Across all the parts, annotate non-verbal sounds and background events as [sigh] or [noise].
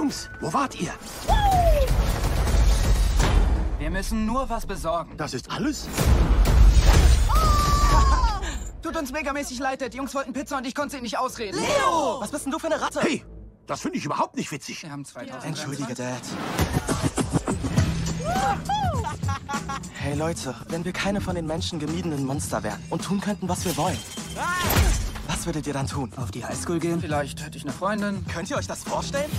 Jungs, wo wart ihr? Wir müssen nur was besorgen. Das ist alles? [laughs] Tut uns megamäßig leid, Dad. Die Jungs wollten Pizza und ich konnte sie nicht ausreden. Leo! Was bist denn du für eine Ratte? Hey, das finde ich überhaupt nicht witzig. Wir haben 2000. Entschuldige, Dad. Hey Leute, wenn wir keine von den Menschen gemiedenen Monster wären und tun könnten, was wir wollen, was würdet ihr dann tun? Auf die Highschool gehen? Vielleicht hätte ich eine Freundin. Könnt ihr euch das vorstellen?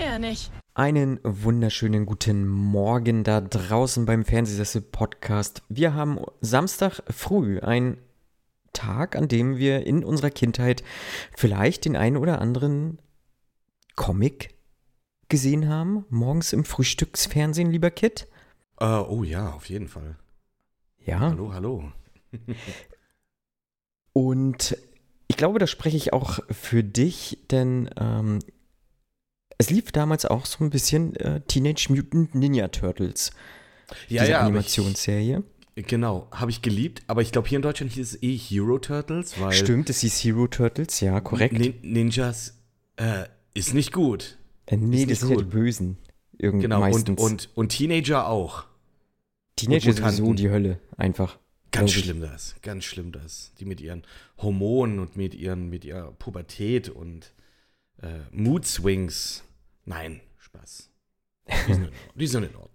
Eher nicht. Einen wunderschönen guten Morgen da draußen beim Fernsehsessel-Podcast. Wir haben Samstag früh, ein Tag, an dem wir in unserer Kindheit vielleicht den einen oder anderen Comic gesehen haben. Morgens im Frühstücksfernsehen, lieber Kit. Äh, oh ja, auf jeden Fall. Ja. Hallo, hallo. [laughs] Und ich glaube, da spreche ich auch für dich, denn ähm, es lief damals auch so ein bisschen äh, Teenage Mutant Ninja Turtles. Ja, diese ja, Animationsserie. Ich, genau, habe ich geliebt, aber ich glaube, hier in Deutschland hieß es eh Hero Turtles, weil Stimmt, es hieß Hero Turtles, ja, korrekt. Nin Ninjas äh, ist nicht gut. Äh, nee, ist das sind ja die. Bösen. Irgend Genau, und, meistens. und, und Teenager auch. Teenager und sowieso die Hölle, einfach. Ganz schlimm das, ganz schlimm das. Die mit ihren Hormonen und mit ihren, mit ihrer Pubertät und äh, Mood Swings. Nein, Spaß. Die sind in, die sind in Ordnung.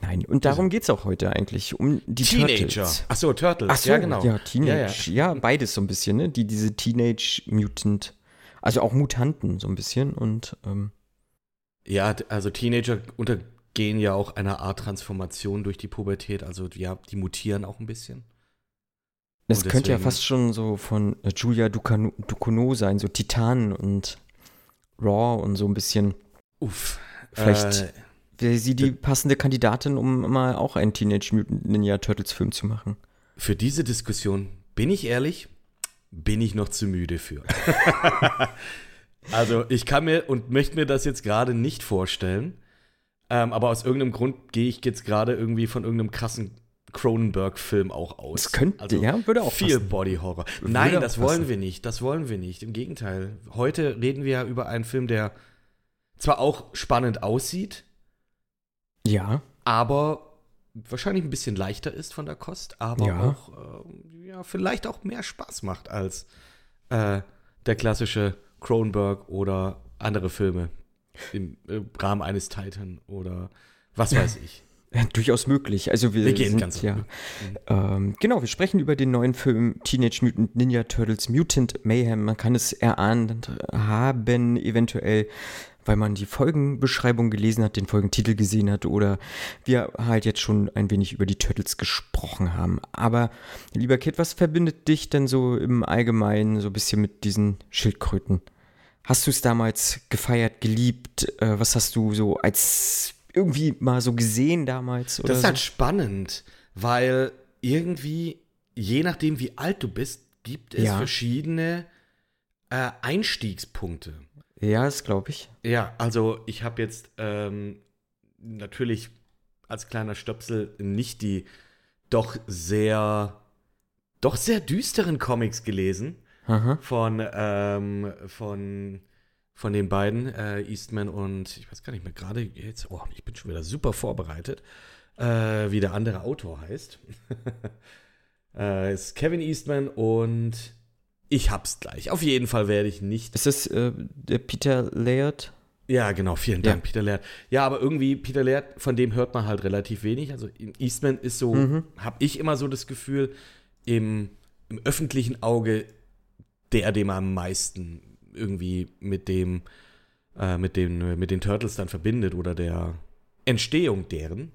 Nein, und darum geht es auch heute eigentlich, um die Teenager. Turtles. Achso, Turtles. Ach so, ja, genau. Ja, Teenage. Ja, Ja, beides so ein bisschen, ne? Die, diese Teenage Mutant, also auch Mutanten so ein bisschen und ähm, Ja, also Teenager untergehen ja auch eine Art Transformation durch die Pubertät. Also ja, die mutieren auch ein bisschen. das Und könnte ja fast schon so von äh, Julia Ducournau sein, so Titan und Raw und so ein bisschen. Uff. Vielleicht- Äh, Wäre sie die passende Kandidatin, um mal auch einen Teenage Mutant Ninja Turtles Film zu machen? für diese Diskussion, bin ich ehrlich, bin ich noch zu müde für. [laughs] also ich kann mir und möchte mir das jetzt gerade nicht vorstellen. Ähm, aber aus irgendeinem Grund gehe ich jetzt gerade irgendwie von irgendeinem krassen Cronenberg-Film auch aus. Das könnte, Also ja, würde auch Viel passen. Body Horror. Würde Nein, das wollen passen. wir nicht. Das wollen wir nicht. Im Gegenteil. Heute reden wir ja über einen Film, der zwar auch spannend aussieht, Ja, aber wahrscheinlich ein bisschen leichter ist von der Kost, aber Ja. auch äh, ja, vielleicht auch mehr Spaß macht als äh, der klassische Cronenberg oder andere Filme im äh, Rahmen eines Titan oder was [laughs] weiß ich. Ja, durchaus möglich. Also wir, Wir gehen sind ganz ja. Mhm. Ähm, genau, wir sprechen über den neuen Film Teenage Mutant Ninja Turtles Mutant Mayhem. Man kann es erahnen haben, eventuell, weil man die Folgenbeschreibung gelesen hat, den Folgentitel gesehen hat oder wir halt jetzt schon ein wenig über die Turtles gesprochen haben. Aber lieber Kid, was verbindet dich denn so im Allgemeinen so ein bisschen mit diesen Schildkröten? Hast du es damals gefeiert, geliebt? Äh, was hast du so als irgendwie mal so gesehen damals? Oder Das ist so? halt spannend, weil irgendwie, je nachdem wie alt du bist, gibt es Ja. verschiedene äh, Einstiegspunkte. Ja, das glaube ich. Ja, also ich habe jetzt ähm, natürlich als kleiner Stöpsel nicht die doch sehr, doch sehr düsteren Comics gelesen Aha. von, ähm, von, von den beiden, äh, Eastman und ich weiß gar nicht mehr gerade jetzt, oh, ich bin schon wieder super vorbereitet, äh, wie der andere Autor heißt. [laughs] äh, ist Kevin Eastman und ich hab's gleich. Auf jeden Fall werde ich nicht Ist das äh, der Peter Laird? ja, genau, vielen Ja. Dank, Peter Laird. Ja, aber irgendwie, Peter Laird, von dem hört man halt relativ wenig. Also Eastman ist so, Mhm. habe ich immer so das Gefühl, im, im öffentlichen Auge der, dem man am meisten irgendwie mit dem, äh, mit den, mit den Turtles dann verbindet oder der Entstehung deren.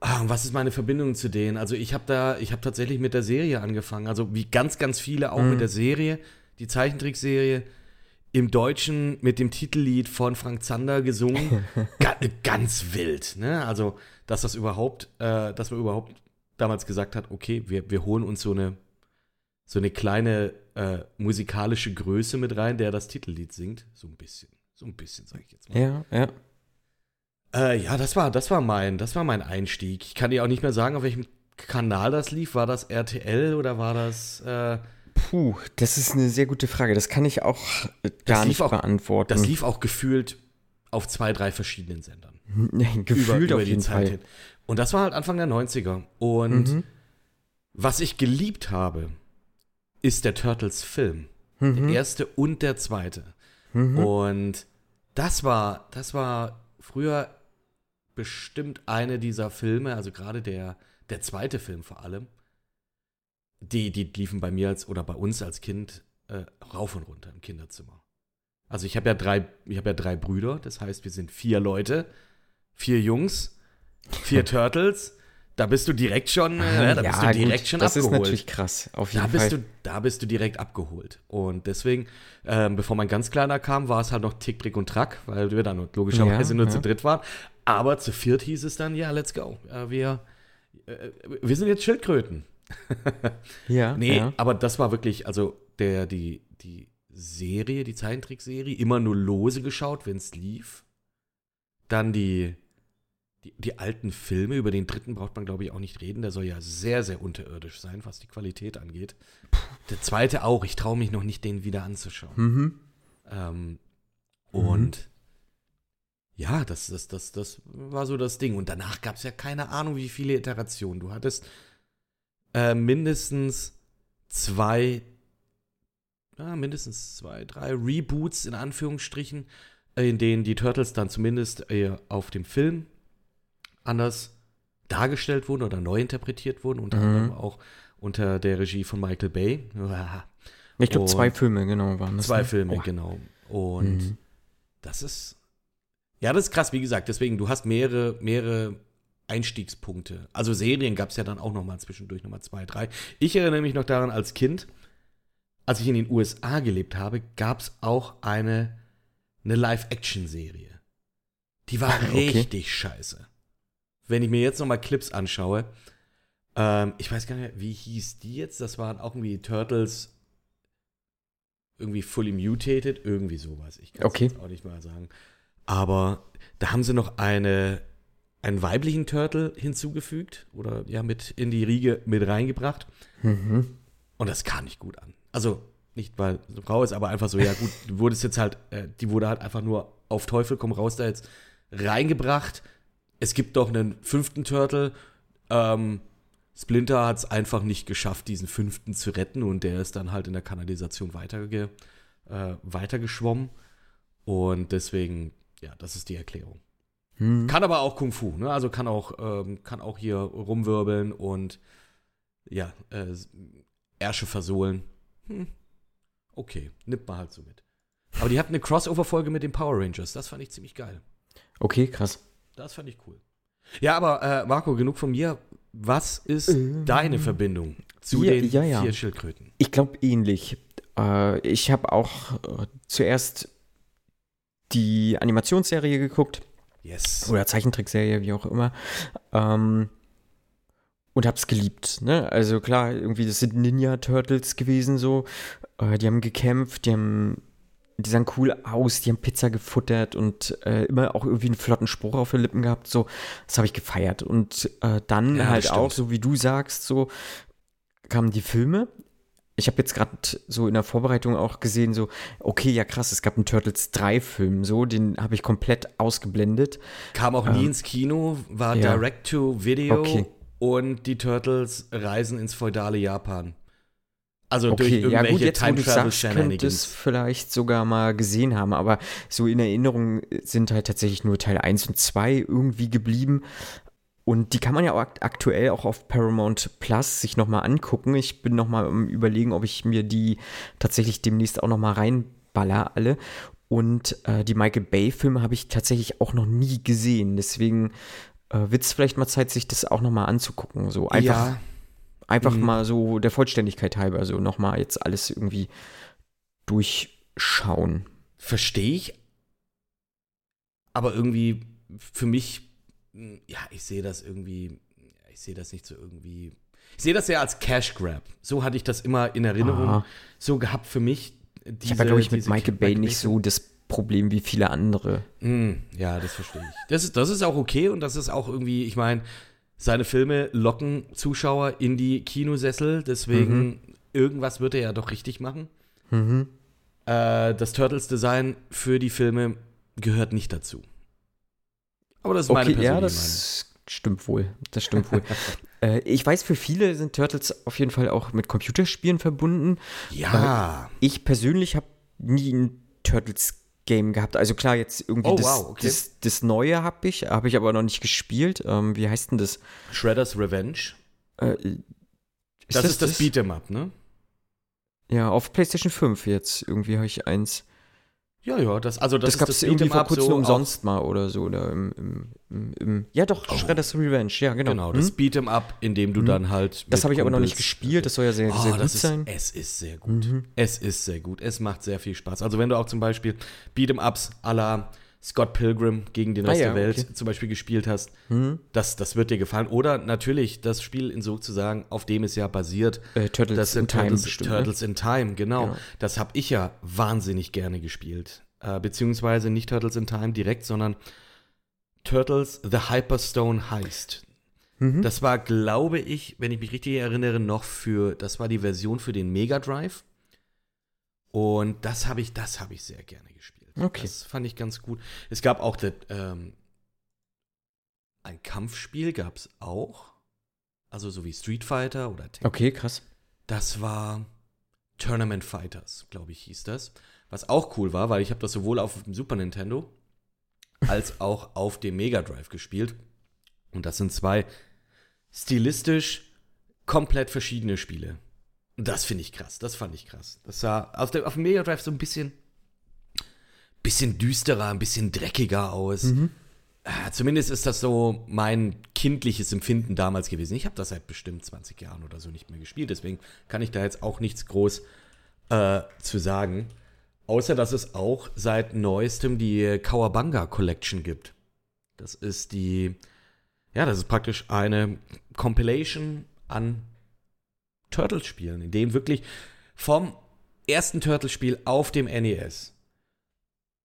Ah, was ist meine Verbindung zu denen? Also ich habe da, ich habe tatsächlich mit der Serie angefangen. Also wie ganz, ganz viele auch Mhm. mit der Serie, die Zeichentrickserie im Deutschen mit dem Titellied von Frank Zander gesungen. [laughs] Ga ganz wild, ne? Also, dass das überhaupt, äh, dass man überhaupt damals gesagt hat, okay, wir, wir holen uns so eine, so eine kleine äh, musikalische Größe mit rein, der das Titellied singt. So ein bisschen. So ein bisschen, sage ich jetzt mal. Ja, ja. Äh, ja, das war, das war mein, das war mein Einstieg. Ich kann dir auch nicht mehr sagen, auf welchem Kanal das lief. War das RTL oder war das, äh, Puh, das ist eine sehr gute Frage. Das kann ich auch gar nicht auch- beantworten. das lief auch gefühlt auf zwei, drei verschiedenen Sendern. [laughs] Gefühlt auf jeden Fall. hin. Und das war halt Anfang der 90er. Und Mhm. was ich geliebt habe, ist der Turtles-Film. Mhm. Der erste und der zweite. Und das war, das war früher bestimmt eine dieser Filme, also gerade der, der zweite Film vor allem, die, die liefen bei mir als oder bei uns als Kind äh, rauf und runter im Kinderzimmer. Also ich habe ja drei, ich habe ja drei Brüder, das heißt, wir sind vier Leute, vier Jungs, vier [laughs] Turtles. Da bist du direkt schon, äh, da bist du direkt schon das abgeholt. ist natürlich krass, auf jeden Da bist, Fall. du, da bist du direkt abgeholt. Und deswegen, ähm, bevor mein ganz kleiner kam, war es halt noch Tick, Trick und Track, weil wir dann logischerweise Ja, nur ja. zu dritt waren. Aber zu viert hieß es dann, ja, let's go. Äh, wir, äh, wir sind jetzt Schildkröten. [laughs] ja, Nee, ja. aber das war wirklich, also der, die, die Serie, die Zeichentrickserie, immer nur lose geschaut, wenn es lief. Dann die, die, die alten Filme, über den dritten braucht man, glaube ich, auch nicht reden. Der soll ja sehr, sehr unterirdisch sein, was die Qualität angeht. Der zweite auch. Ich traue mich noch nicht, den wieder anzuschauen. Mhm. Ähm, und ja, das, das, das, das war so das Ding. Und danach gab es ja keine Ahnung, wie viele Iterationen. Du hattest äh, mindestens zwei, ja, mindestens zwei, drei Reboots in Anführungsstrichen, in denen die Turtles dann zumindest äh, auf dem Film anders dargestellt wurden oder neu interpretiert wurden, unter Mhm. anderem auch unter der Regie von Michael Bay. [laughs] Ich glaube, zwei Filme, genau, waren das. Zwei ne? Filme, Oh. genau. Und Mhm. das ist. Ja, das ist krass, wie gesagt. Deswegen, du hast mehrere, mehrere Einstiegspunkte. Also Serien gab es ja dann auch noch mal zwischendurch, noch mal zwei, drei. Ich erinnere mich noch daran, als Kind, als ich in den USA gelebt habe, gab es auch eine, eine Live-Action-Serie. Die war [laughs] Okay. richtig scheiße. Wenn ich mir jetzt noch mal Clips anschaue, ähm, ich weiß gar nicht, mehr, wie hieß die jetzt? Das waren auch irgendwie Turtles irgendwie fully mutated, irgendwie sowas. Ich kann es Okay. auch nicht mal sagen. Aber da haben sie noch eine, einen weiblichen Turtle hinzugefügt oder ja mit in die Riege mit reingebracht. Mhm. Und das kam nicht gut an. Also nicht, weil es eine Frau ist, aber einfach so, ja gut, du wurdest jetzt halt, äh, die wurde halt einfach nur auf Teufel komm raus da jetzt reingebracht. Es gibt doch einen fünften Turtle. Ähm, Splinter hat es einfach nicht geschafft, diesen fünften zu retten und der ist dann halt in der Kanalisation weiterge, äh, weitergeschwommen. Und deswegen, ja, das ist die Erklärung. Mhm. Kann aber auch Kung Fu, ne? Also kann auch, ähm, kann auch hier rumwirbeln und ja, äh, Ärsche versohlen. Hm. Okay, nimmt man halt so mit. Aber die hatten eine Crossover-Folge mit den Power Rangers. Das fand ich ziemlich geil. Okay, krass. Das fand ich cool. Ja, aber äh, Marco, genug von mir. Was ist Ähm, deine Verbindung zu ja, den ja, ja. vier Schildkröten? Ich glaube ähnlich. Äh, ich habe auch äh, zuerst die Animationsserie geguckt Yes. oder Zeichentrickserie, wie auch immer. Ähm, und hab's geliebt. Ne? Also klar, irgendwie, das sind Ninja Turtles gewesen so. Äh, die haben gekämpft, die haben, die sahen cool aus, die haben Pizza gefuttert und äh, immer auch irgendwie einen flotten Spruch auf den Lippen gehabt. So, das habe ich gefeiert. Und äh, dann Ja, halt auch, so wie du sagst, so kamen die Filme. Ich habe jetzt gerade so in der Vorbereitung auch gesehen, so, okay, ja krass, es gab einen Turtles 3-Film, so, den habe ich komplett ausgeblendet. Kam auch nie ins Kino, war Ähm, ja. Direct-to-Video Okay. und die Turtles reisen ins feudale Japan. Also durch Okay, ja irgendwelche gut, jetzt wo du Time sagst, könnte es vielleicht sogar mal gesehen haben, aber so in Erinnerung sind halt tatsächlich nur Teil 1 und 2 irgendwie geblieben. Und die kann man ja auch akt aktuell auch auf Paramount Plus sich nochmal angucken. Ich bin nochmal am überlegen, ob ich mir die tatsächlich demnächst auch nochmal reinballer alle. Und äh, die Michael Bay-Filme habe ich tatsächlich auch noch nie gesehen. Deswegen äh, wird es vielleicht mal Zeit, sich das auch nochmal anzugucken. So einfach ja, Einfach Mhm. mal so der Vollständigkeit halber, so nochmal jetzt alles irgendwie durchschauen. verstehe ich. Aber irgendwie für mich, ja, ich sehe das irgendwie, ich sehe das nicht so irgendwie. Ich sehe das ja als Cash Grab. So hatte ich das immer in Erinnerung Aha. so gehabt für mich. Diese, Ich habe ja, glaube ich, mit Michael Bay nicht so das Problem wie viele andere. Mm, ja, das verstehe ich. Das ist, das ist auch okay und das ist auch irgendwie, ich meine, seine Filme locken Zuschauer in die Kinosessel, deswegen irgendwas wird er ja doch richtig machen. Mhm. Äh, das Turtles-Design für die Filme gehört nicht dazu. Aber das ist meine Okay, persönliche ja, das stimmt wohl. Das stimmt wohl. [laughs] äh, ich weiß, für viele sind Turtles auf jeden Fall auch mit Computerspielen verbunden. Meinung. Ja. Ich persönlich habe nie ein Turtles-Game gehabt. Also klar, jetzt irgendwie Oh, das, wow, okay. das, das Neue habe ich, habe ich aber noch nicht gespielt. Ähm, wie heißt denn das? Shredder's Revenge. Äh, Das, ist das Beat'em Up, ne? Ja, auf PlayStation 5 jetzt. Irgendwie habe ich eins. Ja, ja, das, also das, Das, gab es irgendwie Beat'em vor kurzem so umsonst mal oder so. Oder im, im, im, im ja, doch, Oh. Shredder's Revenge. Ja, genau. Genau, das Hm? Beat'em Up, in dem du dann halt. Das habe ich aber noch nicht gespielt. Das soll ja sehr, Oh, sehr gut ist, sein. Es ist sehr gut. Mhm. Es ist sehr gut. Es macht sehr viel Spaß. Also wenn du auch zum Beispiel Beat'em-Ups à la Scott Pilgrim gegen den Ah, Rest ja, der Welt okay. zum Beispiel gespielt hast, Hm? das, das wird dir gefallen. Oder natürlich das Spiel in sozusagen, auf dem es ja basiert, Äh, Turtles das in Time Turtles, bestimmt, ne? Turtles in Time, genau. Genau. Das habe ich ja wahnsinnig gerne gespielt. Äh, beziehungsweise nicht Turtles in Time direkt, sondern Turtles The Hyperstone Heist. Mhm. Das war, glaube ich, wenn ich mich richtig erinnere, noch für, das war die Version für den Mega Drive. Und das habe ich, das habe ich sehr gerne gespielt. Okay. Das fand ich ganz gut. Es gab auch das, ähm, ein Kampfspiel gab es auch. Also so wie Street Fighter oder Tekken. Okay, krass. Das war Tournament Fighters, glaube ich, hieß das. Was auch cool war, weil ich habe das sowohl auf dem Super Nintendo als auch auf dem Mega Drive gespielt. Und das sind zwei stilistisch komplett verschiedene Spiele. Und das finde ich krass. Das fand ich krass. Das sah auf, der, auf dem Mega Drive so ein bisschen, bisschen düsterer, ein bisschen dreckiger aus. Ah, Zumindest ist das so mein kindliches Empfinden damals gewesen. Ich habe das seit bestimmt 20 Jahren oder so nicht mehr gespielt, deswegen kann ich da jetzt auch nichts groß äh, zu sagen. Außer, dass es auch seit neuestem die Kawabanga Collection gibt. Das ist die, ja, das ist praktisch eine Compilation an Turtles-Spielen, in dem wirklich vom ersten Turtles-Spiel auf dem NES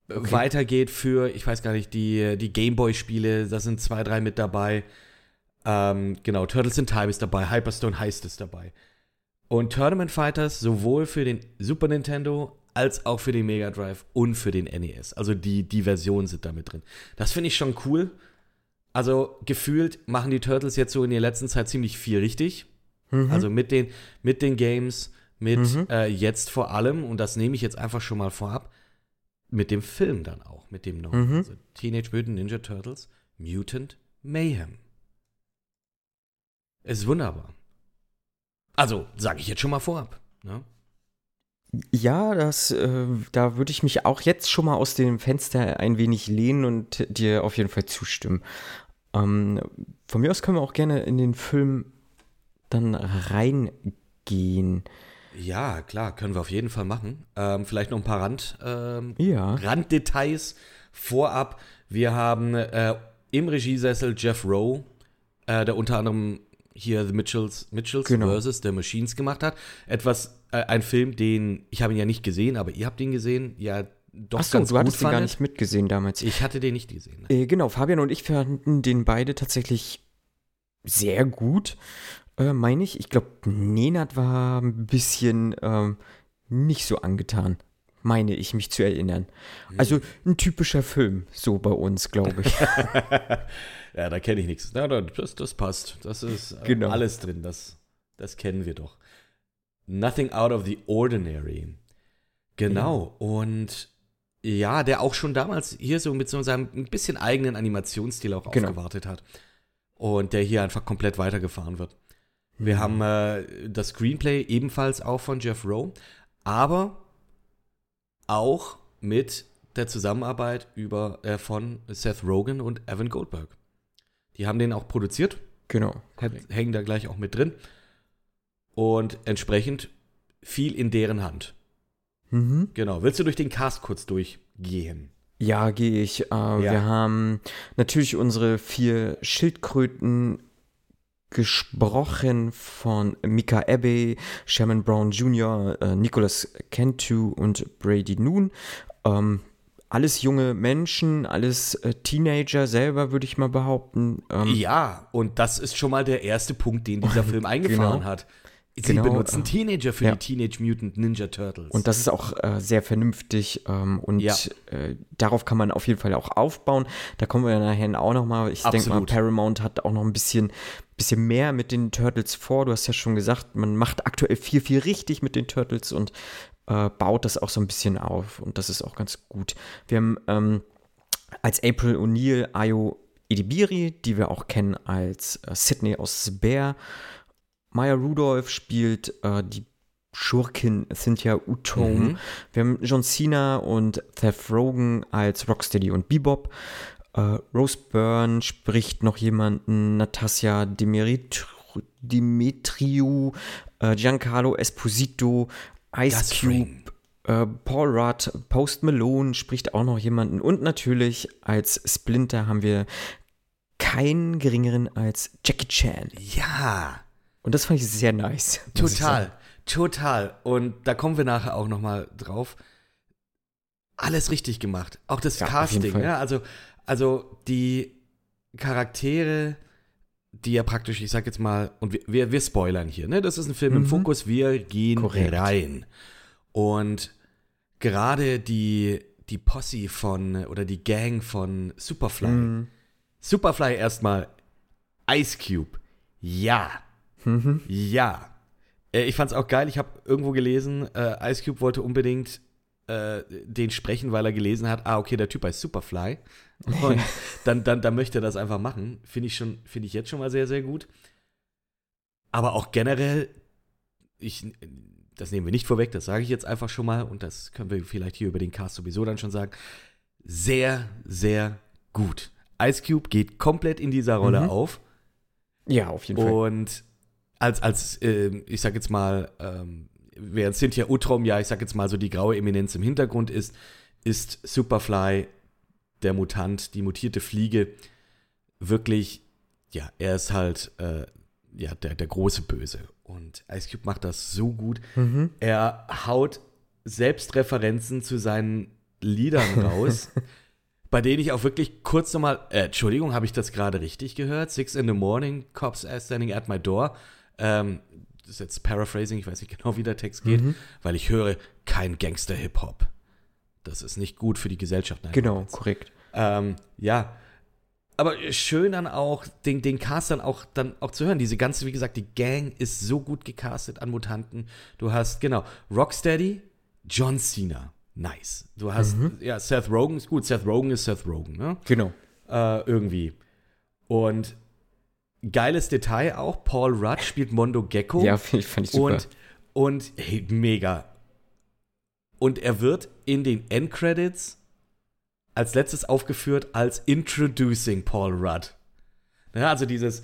Okay. weitergeht für, ich weiß gar nicht, die, die Gameboy-Spiele, da sind zwei, drei mit dabei. Ähm, genau, Turtles in Time ist dabei, Hyperstone Heist ist dabei. Und Tournament Fighters sowohl für den Super Nintendo als auch für den Mega Drive und für den NES. Also die, die Versionen sind da mit drin. Das finde ich schon cool. Also gefühlt machen die Turtles jetzt so in der letzten Zeit ziemlich viel richtig. Mhm. Also mit den, mit den Games, mit Mhm. äh, jetzt vor allem, und das nehme ich jetzt einfach schon mal vorab, mit dem Film dann auch, mit dem neuen. Mhm. Also Teenage Mutant Ninja Turtles, Mutant Mayhem. Ist wunderbar. Also, sage ich jetzt schon mal vorab. Ne? Ja, das, äh, da würde ich mich auch jetzt schon mal aus dem Fenster ein wenig lehnen und dir auf jeden Fall zustimmen. Ähm, von mir aus können wir auch gerne in den Film dann reingehen. Ja, klar, können wir auf jeden Fall machen. Ähm, vielleicht noch ein paar Rand, ähm, Ja. Randdetails vorab. Wir haben äh, im Regiesessel Jeff Rowe, äh, der unter anderem hier The Mitchells, Mitchells Genau. vs. The Machines gemacht hat. Etwas, äh, ein Film, den, ich habe ihn ja nicht gesehen, aber ihr habt ihn gesehen, ja doch Achso, ganz du gut hattest den gar nicht mitgesehen damals. Ich hatte den nicht gesehen. Ne? Genau, Fabian und ich fanden den beide tatsächlich sehr gut, äh, meine ich. Ich glaube, Nenad war ein bisschen ähm, nicht so angetan, meine ich mich zu erinnern. Also ein typischer Film, so bei uns, glaube ich. [laughs] Ja, da kenne ich nichts. Na, da- das, das passt. Das ist äh, Genau. alles drin. Das, das kennen wir doch. Nothing out of the ordinary. Genau. Und ja, der auch schon damals hier so mit so seinem ein bisschen eigenen Animationsstil auch Genau. aufgewartet hat. Und der hier einfach komplett weitergefahren wird. Wir haben äh, das Screenplay ebenfalls auch von Jeff Rowe, aber auch mit der Zusammenarbeit über, äh, von Seth Rogen und Evan Goldberg. Die haben den auch produziert, Genau. hä- hängen da gleich auch mit drin. Und entsprechend viel in deren Hand. Mhm. Genau. Willst du durch den Cast kurz durchgehen? Ja, gehe ich. Äh, Wir haben natürlich unsere vier Schildkröten gesprochen von Mika Abbey, Sherman Brown Jr., äh, Nicholas Cantu und Brady Noon. Ähm, alles junge Menschen, alles äh, Teenager selber, würde ich mal behaupten. Ähm, Ja, und das ist schon mal der erste Punkt, den dieser [laughs] Film eingefahren Genau. hat. Sie Genau, benutzen äh, Teenager für ja. die Teenage Mutant Ninja Turtles. Und das ist auch äh, sehr vernünftig ähm, und Ja. äh, darauf kann man auf jeden Fall auch aufbauen. Da kommen wir ja nachher auch nochmal. Ich denke mal. Paramount hat auch noch ein bisschen, bisschen mehr mit den Turtles vor. Du hast ja schon gesagt, man macht aktuell viel, viel richtig mit den Turtles und äh, baut das auch so ein bisschen auf. Und das ist auch ganz gut. Wir haben ähm, als April O'Neil Ayo Edibiri, die wir auch kennen als äh, Sydney aus The Bear. Maya Rudolph spielt äh, die Schurkin Cynthia Utom. Mhm. Wir haben John Cena und Seth Rogen als Rocksteady und Bebop. Äh, Rose Byrne spricht noch jemanden, Natasja Demetri- Demetriou, äh, Giancarlo Esposito, Ice Gasring. Cube, äh, Paul Rudd, Post Malone spricht auch noch jemanden. Und natürlich als Splinter haben wir keinen geringeren als Jackie Chan. ja, Und das fand ich sehr nice. total, total. Und da kommen wir nachher auch noch mal drauf. Alles richtig gemacht. Auch das Ja, Casting. Ne? Also, also die Charaktere, die ja praktisch, ich sag jetzt mal, und wir, wir, wir spoilern hier, ne? Das ist ein Film im Mhm. Fokus, wir gehen Korrekt. rein. Und gerade die, die Posse von, oder die Gang von Superfly, Mhm. Superfly erstmal Ice Cube. Ja. Mhm. Ja. Äh, ich fand's auch geil. Ich habe irgendwo gelesen, äh, Ice Cube wollte unbedingt äh, den sprechen, weil er gelesen hat, ah, okay, der Typ heißt Superfly. Und [laughs] dann, dann, dann möchte er das einfach machen. Finde ich, schon- finde ich jetzt schon mal sehr, sehr gut. Aber auch generell, ich, das nehmen wir nicht vorweg, das sage ich jetzt einfach schon mal und das können wir vielleicht hier über den Cast sowieso dann schon sagen. Sehr, sehr gut. Ice Cube geht komplett in dieser Rolle Mhm. auf. Ja, auf jeden Fall. Und als, als ähm, ich sag jetzt mal, ähm, während Cynthia Utrom, ja, ich sag jetzt mal so die graue Eminenz im Hintergrund ist, ist Superfly, der Mutant, die mutierte Fliege, wirklich, ja, er ist halt, äh, ja, der, der große Böse. Und Ice Cube macht das so gut. Mhm. Er haut Selbstreferenzen zu seinen Liedern raus, [laughs] bei denen ich auch wirklich kurz nochmal, äh, Entschuldigung, habe ich das gerade richtig gehört? Six in the morning, cops are standing at my door. Ähm, das ist jetzt Paraphrasing, ich weiß nicht genau, wie der Text geht, Mhm. weil ich höre kein Gangster-Hip-Hop. Das ist nicht gut für die Gesellschaft. Nein, Genau, korrekt. Ähm, ja. Aber schön dann auch, den, den Cast dann auch, dann auch zu hören. Diese ganze, wie gesagt, die Gang ist so gut gecastet an Mutanten. Du hast, genau, Rocksteady, John Cena. Nice. Du hast, Mhm. ja, Seth Rogen ist gut. Seth Rogen ist Seth Rogen, ne? Genau. Äh, irgendwie. Und geiles Detail auch, Paul Rudd spielt Mondo Gecko. Ja, ich, fand ich super. Und, und hey, mega. Und er wird in den Endcredits als letztes aufgeführt als Introducing Paul Rudd. Ja, also dieses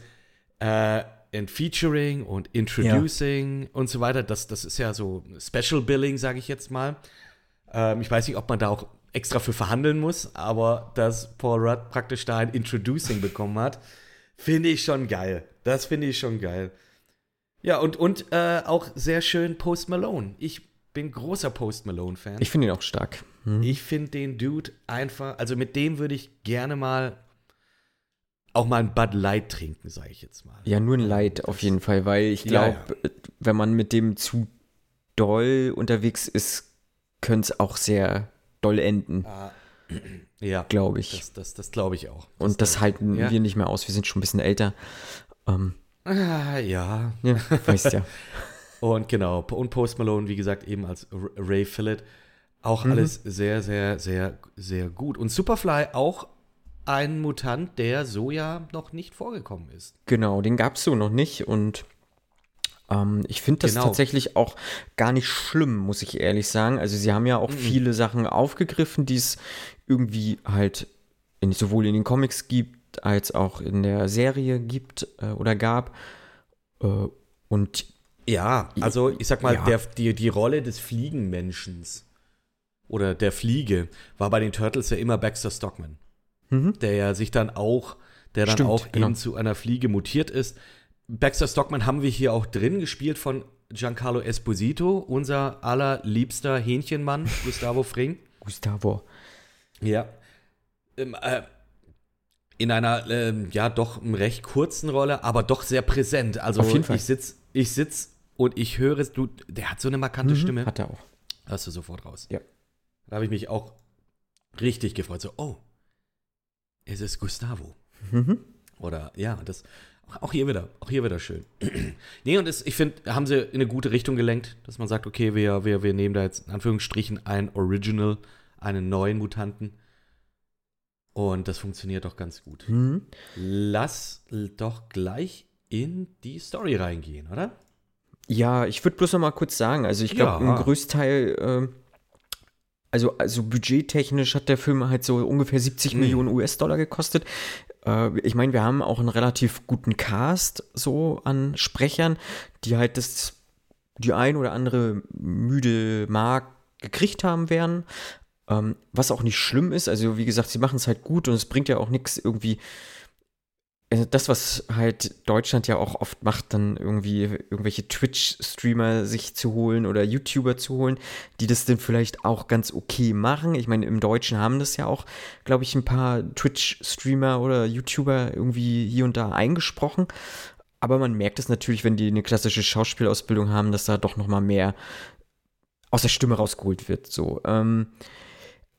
äh, and Featuring und Introducing und so weiter, das, das ist ja so Special Billing, sage ich jetzt mal. Ähm, ich weiß nicht, ob man da auch extra für verhandeln muss, aber dass Paul Rudd praktisch da ein Introducing bekommen hat, finde ich schon geil. Das finde ich schon geil. Ja, und, und äh, auch sehr schön Post Malone. Ich bin großer Post Malone-Fan. ich finde ihn auch stark. Mhm. Ich finde den Dude einfach, also mit dem würde ich gerne mal auch mal ein Bud Light trinken, sage ich jetzt mal. Ja, nur ein Leid auf jeden Fall, weil ich Ja, glaube, wenn man mit dem zu doll unterwegs ist, könnte es auch sehr doll enden, Ja, glaube ich. das, das, das glaube ich auch. Und das ich. halten Ja. wir nicht mehr aus. Wir sind schon ein bisschen älter. Ähm, Ah, ja. ja, weißt ja. [laughs] Und genau, und Post Malone, wie gesagt, eben als Ray Phillip. Auch Mhm. alles sehr, sehr, sehr, sehr gut. Und Superfly auch ein Mutant, der so ja noch nicht vorgekommen ist. Genau, den gab es so noch nicht und ähm, ich finde das Genau. tatsächlich auch gar nicht schlimm, muss ich ehrlich sagen. Also sie haben ja Mhm. auch viele Sachen aufgegriffen, die es irgendwie halt in, sowohl in den Comics gibt, als auch in der Serie gibt äh, oder gab. Äh, und Ja, also ich sag mal, Ja. der, die, die Rolle des Fliegenmenschens oder der Fliege war bei den Turtles ja immer Baxter Stockman. Der ja sich dann auch, der dann Mhm. Stimmt, auch genau. eben zu einer Fliege mutiert ist. Baxter Stockman haben wir hier auch drin, gespielt von Giancarlo Esposito, unser allerliebster Hähnchenmann, Gustavo Fring. Gustavo. Ja. Ähm, äh, in einer, ähm, ja, doch recht kurzen Rolle, aber doch sehr präsent. Also Auf jeden Fall. ich sitz, ich sitz und ich höre es, du, der hat so eine markante Stimme. Hat er auch. Hörst du sofort raus. Ja. Da habe ich mich auch richtig gefreut. So, oh, es ist Gustavo. Mhm. Oder ja, das auch hier wieder, auch hier wieder schön. [clears throat] nee, und das, ich finde, haben sie in eine gute Richtung gelenkt, dass man sagt, okay, wir, wir, wir nehmen da jetzt in Anführungsstrichen ein Original, einen neuen Mutanten. Und das funktioniert doch ganz gut. Mhm. Lass doch gleich in die Story reingehen, oder? Ja, ich würde bloß noch mal kurz sagen, also ich glaube, Ja. ein Größteil, ähm, also, also budgettechnisch hat der Film halt so ungefähr 70 Mhm. Millionen US-Dollar gekostet. Äh, ich meine, wir haben auch einen relativ guten Cast so an Sprechern, die halt das, die ein oder andere müde Mark gekriegt haben werden. Ähm, was auch nicht schlimm ist, also wie gesagt, sie machen es halt gut und es bringt ja auch nichts irgendwie also das, was halt Deutschland ja auch oft macht, dann irgendwie irgendwelche Twitch-Streamer sich zu holen oder YouTuber zu holen, die das dann vielleicht auch ganz okay machen. Ich meine, im Deutschen haben das ja auch, glaube ich, ein paar Twitch-Streamer oder YouTuber irgendwie hier und da eingesprochen. Aber man merkt es natürlich, wenn die eine klassische Schauspielausbildung haben, dass da doch noch mal mehr aus der Stimme rausgeholt wird. So. Ähm,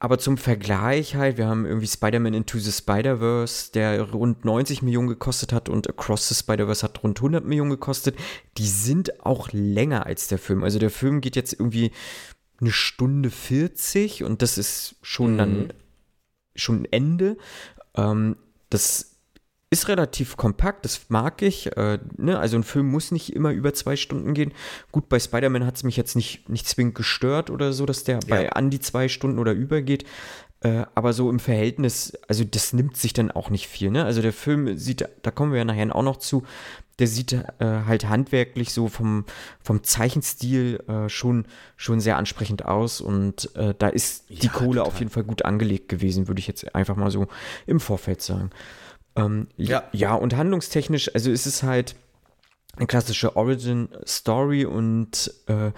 aber zum Vergleich halt, wir haben irgendwie Spider-Man Into the Spider-Verse, der rund 90 Millionen gekostet hat und Across the Spider-Verse hat rund 100 Millionen gekostet. Die sind auch länger als der Film. Also der Film geht jetzt irgendwie eine Stunde 40 und das ist schon dann schon ein Ende. Ähm, das ist relativ kompakt, das mag ich. Äh, ne? Also ein Film muss nicht immer über zwei Stunden gehen. Gut, bei Spider-Man hat es mich jetzt nicht, nicht zwingend gestört oder so, dass der bei an die zwei Stunden oder über geht. Äh, aber so im Verhältnis, also das nimmt sich dann auch nicht viel. Ne? Also der Film sieht, da kommen wir ja nachher auch noch zu, der sieht äh, halt handwerklich so vom, vom Zeichenstil äh, schon, schon sehr ansprechend aus und äh, da ist die Ja, Kohle total. auf jeden Fall gut angelegt gewesen, würde ich jetzt einfach mal so im Vorfeld sagen. Ähm, ja. Ja. und handlungstechnisch, also ist es halt eine klassische Origin-Story und äh,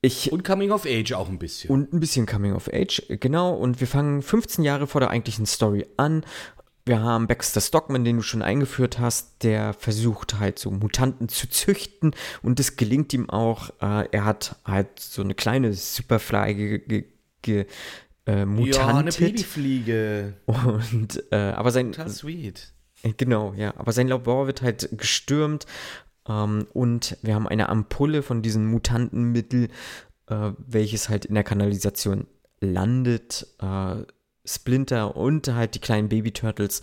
ich Und Coming of Age auch ein bisschen. und ein bisschen Coming of Age, genau. Und wir fangen 15 Jahre vor der eigentlichen Story an. Wir haben Baxter Stockman, den du schon eingeführt hast, der versucht halt so Mutanten zu züchten und das gelingt ihm auch. Äh, er hat halt so eine kleine Superfly ge, ge, äh, ja, eine mutantet. Babyfliege. und, äh, aber sein, Total sweet. Genau, ja. Aber sein Labor wird halt gestürmt ähm, und wir haben eine Ampulle von diesem Mutantenmittel, äh, welches halt in der Kanalisation landet. Äh, Splinter und halt die kleinen Baby-Turtles,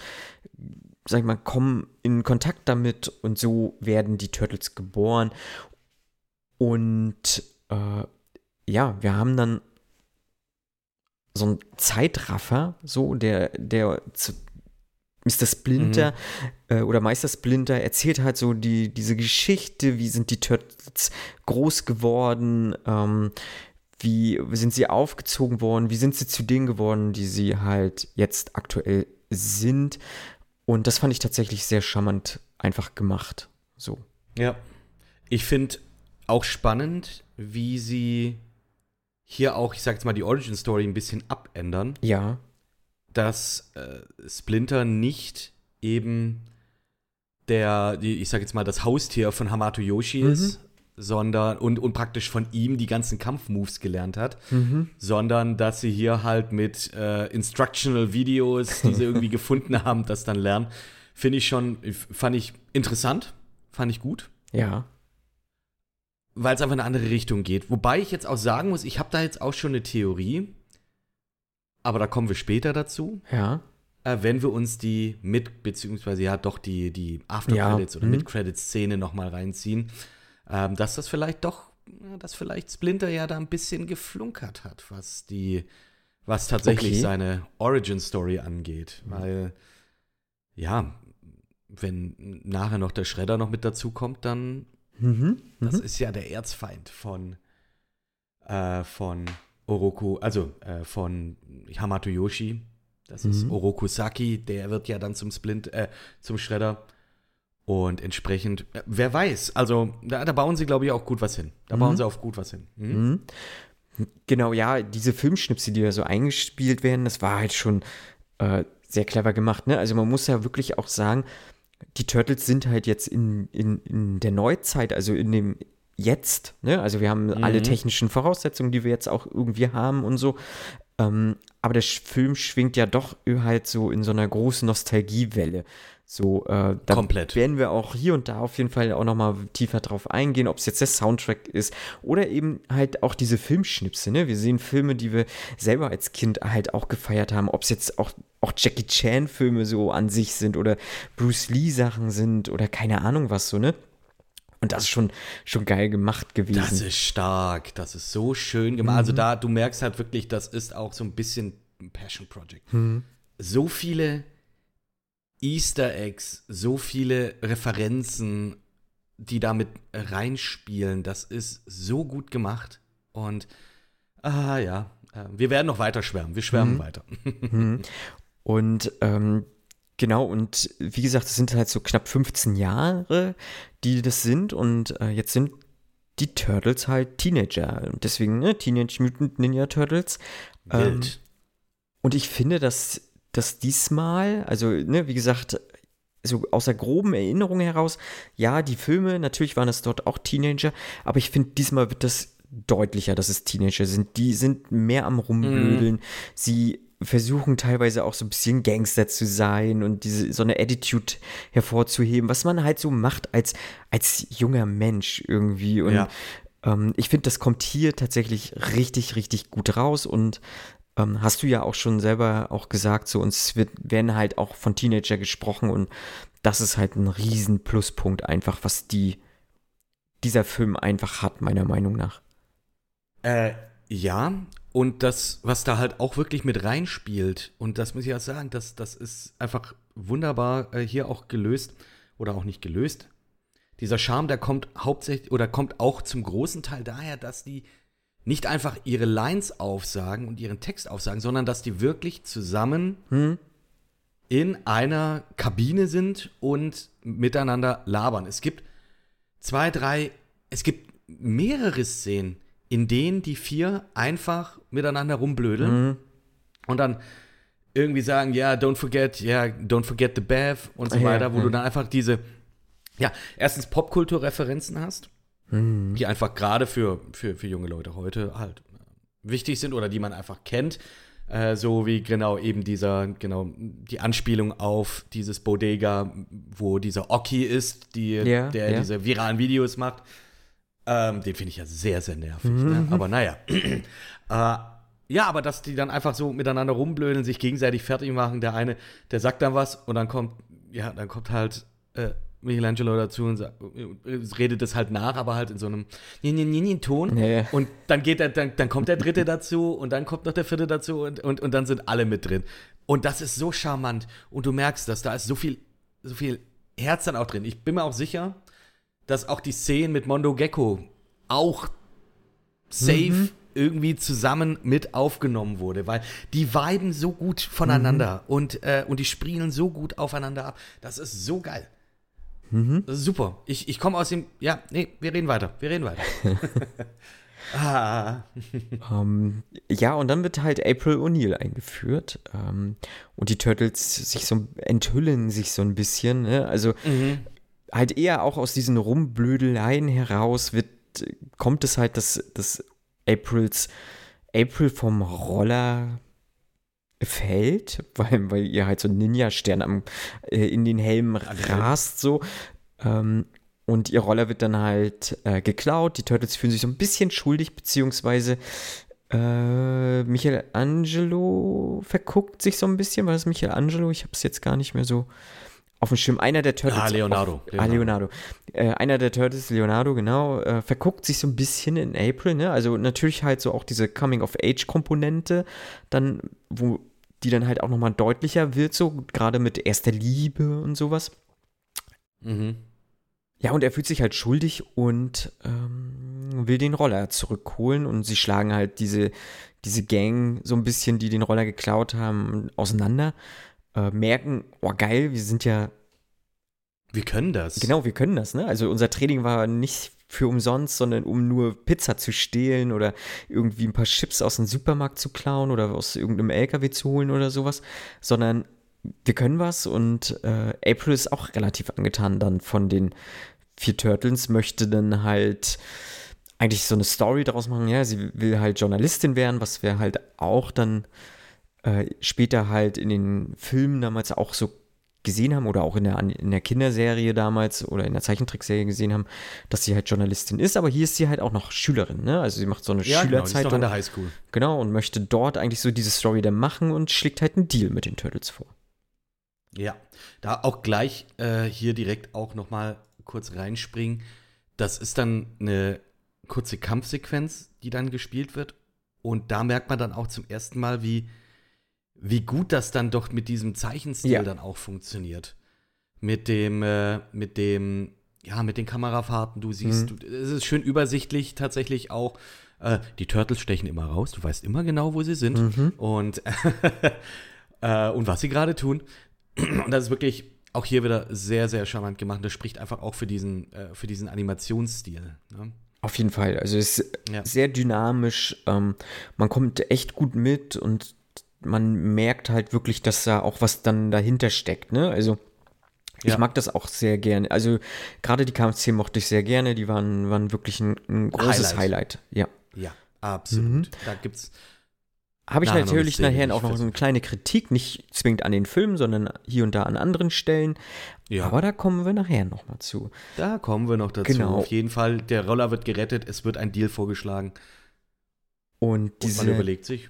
sag ich mal, kommen in Kontakt damit und so werden die Turtles geboren. Und äh, ja, wir haben dann so einen Zeitraffer, so, der, der Mr. Splinter äh, oder Meister Splinter erzählt halt so die, diese Geschichte, wie sind die Turtles groß geworden, ähm, wie sind sie aufgezogen worden, wie sind sie zu denen geworden, die sie halt jetzt aktuell sind. Und das fand ich tatsächlich sehr charmant einfach gemacht. So. Ja. Ich finde auch spannend, wie sie hier auch, ich sag jetzt mal, die Origin Story ein bisschen abändern, Ja. dass äh, Splinter nicht eben der, die, ich sag jetzt mal, das Haustier von Hamato Yoshi ist, sondern und, und praktisch von ihm die ganzen Kampfmoves gelernt hat, sondern dass sie hier halt mit äh, Instructional Videos, die sie irgendwie [laughs] gefunden haben, das dann lernen. Finde ich schon, fand ich interessant, fand ich gut Ja. Weil es einfach in eine andere Richtung geht. Wobei ich jetzt auch sagen muss, ich habe da jetzt auch schon eine Theorie, aber da kommen wir später dazu, Ja. äh, wenn wir uns die mit, beziehungsweise ja doch die, die After-Credits Ja, oder mhm. Mid-Credits-Szene nochmal reinziehen, ähm, dass das vielleicht doch, dass vielleicht Splinter ja da ein bisschen geflunkert hat, was die, was tatsächlich Okay. seine Origin-Story angeht. Weil, ja, wenn nachher noch der Schredder noch mit dazu kommt, dann Mhm. das ist ja der Erzfeind von, äh, von Oroku, also äh, von Hamato Yoshi. Das ist Mhm. Oroku Saki, der wird ja dann zum Splint, äh, zum Schredder. Und entsprechend, äh, wer weiß, also da, da bauen sie, glaube ich, auch gut was hin. Da bauen sie auf gut was hin. Mhm. Mhm. Genau, ja, diese Filmschnipsel, die da so eingespielt werden, das war halt schon äh, sehr clever gemacht. Ne? Also man muss ja wirklich auch sagen, die Turtles sind halt jetzt in, in, in der Neuzeit, also in dem Jetzt, ne? Also wir haben alle technischen Voraussetzungen, die wir jetzt auch irgendwie haben und so. Ähm, aber der Film schwingt ja doch halt so in so einer großen Nostalgiewelle. So, äh, da Komplett. werden wir auch hier und da auf jeden Fall auch nochmal tiefer drauf eingehen, ob es jetzt der Soundtrack ist oder eben halt auch diese Filmschnipse, ne? Wir sehen Filme, die wir selber als Kind halt auch gefeiert haben, ob es jetzt auch, auch Jackie Chan-Filme so an sich sind oder Bruce Lee-Sachen sind oder keine Ahnung was so, ne? Und das ist schon, schon geil gemacht gewesen. Das ist stark, das ist so schön gemacht. Also da, du merkst halt wirklich, das ist auch so ein bisschen ein Passion Project. So viele Easter Eggs, so viele Referenzen, die damit reinspielen, das ist so gut gemacht. Und ah ja, äh, wir werden noch weiter schwärmen. Wir schwärmen weiter. [laughs] Und ähm, genau, und wie gesagt, es sind halt so knapp 15 Jahre, die das sind. Und äh, jetzt sind die Turtles halt Teenager. Und deswegen, ne, Teenage Mutant Ninja Turtles. Ähm, und ich finde, dass, dass diesmal, also, ne, wie gesagt, so aus der groben Erinnerung heraus, ja, die Filme, natürlich waren es dort auch Teenager, aber ich finde, diesmal wird das deutlicher, dass es Teenager sind. Die sind mehr am Rumblödeln. Sie versuchen teilweise auch so ein bisschen Gangster zu sein und diese, so eine Attitude hervorzuheben, was man halt so macht als, als junger Mensch irgendwie. Und Ja. ähm, ich finde, das kommt hier tatsächlich richtig, richtig gut raus und ähm, hast du ja auch schon selber auch gesagt, so uns wird, werden halt auch von Teenager gesprochen und das ist halt ein riesen Pluspunkt einfach, was die, dieser Film einfach hat, meiner Meinung nach. Äh, ja, und das, was da halt auch wirklich mit reinspielt, und das muss ich auch sagen, das, das ist einfach wunderbar äh, hier auch gelöst oder auch nicht gelöst. Dieser Charme, der kommt hauptsächlich oder kommt auch zum großen Teil daher, dass die nicht einfach ihre Lines aufsagen und ihren Text aufsagen, sondern dass die wirklich zusammen in einer Kabine sind und miteinander labern. Es gibt zwei, drei, es gibt mehrere Szenen, in denen die vier einfach miteinander rumblödeln und dann irgendwie sagen, ja, don't forget, ja, don't forget the bath und so Ja, weiter, wo ja. du dann einfach diese, ja, erstens Popkulturreferenzen hast, die einfach gerade für, für, für junge Leute heute halt äh, wichtig sind oder die man einfach kennt. Äh, so wie genau eben dieser, genau, die Anspielung auf dieses Bodega, wo dieser Oki ist, die, Ja, der diese viralen Videos macht. Ähm, den finde ich ja sehr, sehr nervig. Ne? Aber naja. [clears throat] äh, ja, aber dass die dann einfach so miteinander rumblödeln, sich gegenseitig fertig machen. Der eine, der sagt dann was und dann kommt, ja, dann kommt halt äh, Michelangelo dazu und sagt, äh, redet das halt nach, aber halt in so einem Ton. Ja. Und dann geht er, dann, dann kommt der dritte [laughs] dazu und dann kommt noch der vierte dazu und, und, und dann sind alle mit drin. Und das ist so charmant. Und du merkst das, da ist so viel, so viel Herz dann auch drin. Ich bin mir auch sicher, dass auch die Szene mit Mondo Gecko auch safe irgendwie zusammen mit aufgenommen wurde, weil die viben so gut voneinander und, äh, und die spielen so gut aufeinander ab. Das ist so geil. Das ist super. Ich, ich komme aus dem. Ja, nee, wir reden weiter. Wir reden weiter. [laughs] ah. Ähm, ja, und dann wird halt April O'Neil eingeführt. Ähm, und die Turtles sich so enthüllen sich so ein bisschen. Ne? Also halt eher auch aus diesen Rumblödeleien heraus wird, kommt es halt, dass, dass Aprils April vom Roller fällt, [laughs] weil, weil ihr halt so ein Ninja-Stern äh, in den Helm rast so. Ähm, und ihr Roller wird dann halt äh, geklaut. Die Turtles fühlen sich so ein bisschen schuldig, beziehungsweise äh, Michelangelo verguckt sich so ein bisschen. War das Michelangelo? Ich habe es jetzt gar nicht mehr so auf dem Schirm. Einer der Turtles. Ah, Leonardo. Auf, ah, Leonardo. Äh, einer der Turtles, Leonardo, genau, äh, verguckt sich so ein bisschen in April. Ne? Also natürlich halt so auch diese Coming-of-Age-Komponente, dann, wo die dann halt auch nochmal deutlicher wird, so gerade mit erster Liebe und sowas. Mhm. Ja, und er fühlt sich halt schuldig und ähm, will den Roller zurückholen und sie schlagen halt diese, diese Gang so ein bisschen, die den Roller geklaut haben, auseinander. Äh, merken, oh geil, wir sind ja, Wir können das. genau, wir können das, ne? Also unser Training war nicht für umsonst, sondern um nur Pizza zu stehlen oder irgendwie ein paar Chips aus dem Supermarkt zu klauen oder aus irgendeinem LKW zu holen oder sowas, sondern wir können was und äh, April ist auch relativ angetan dann von den vier Turtles, möchte dann halt eigentlich so eine Story daraus machen. Ja, sie will halt Journalistin werden, was wir halt auch dann äh, später halt in den Filmen damals auch so gesehen haben oder auch in der, in der Kinderserie damals oder in der Zeichentrickserie gesehen haben, dass sie halt Journalistin ist, aber hier ist sie halt auch noch Schülerin, ne? Also sie macht so eine Ja, genau, die ist Schülerzeitung. noch an der Highschool. Genau, und möchte dort eigentlich so diese Story dann machen und schlägt halt einen Deal mit den Turtles vor. Ja, da auch gleich äh, hier direkt auch noch mal kurz reinspringen. Das ist dann eine kurze Kampfsequenz, die dann gespielt wird. Und da merkt man dann auch zum ersten Mal, wie, wie gut das dann doch mit diesem Zeichenstil Ja. dann auch funktioniert. Mit dem, äh, mit dem, ja, mit den Kamerafahrten. Du siehst, Mhm. du, es ist schön übersichtlich tatsächlich auch. Äh, die Turtles stechen immer raus. Du weißt immer genau, wo sie sind. Mhm. Und, [laughs] äh, und was sie gerade tun. Und das ist wirklich auch hier wieder sehr, sehr charmant gemacht. Das spricht einfach auch für diesen, äh, für diesen Animationsstil. Ne? Auf jeden Fall. Also es ist Ja. sehr dynamisch. Ähm, man kommt echt gut mit und man merkt halt wirklich, dass da auch was dann dahinter steckt. Ne? Also ich Ja. mag das auch sehr gerne. Also gerade die Kampfszenen mochte ich sehr gerne. Die waren, waren wirklich ein, ein großes Highlight. Highlight. Ja. Ja, absolut. Da gibt's. Habe ich eine natürlich nachher auch noch so eine kleine Kritik, nicht zwingend an den Film, sondern hier und da an anderen Stellen. Ja, Aber da kommen wir nachher nochmal zu. da kommen wir noch dazu. Genau. Auf jeden Fall, der Roller wird gerettet, es wird ein Deal vorgeschlagen. Und Und man überlegt sich.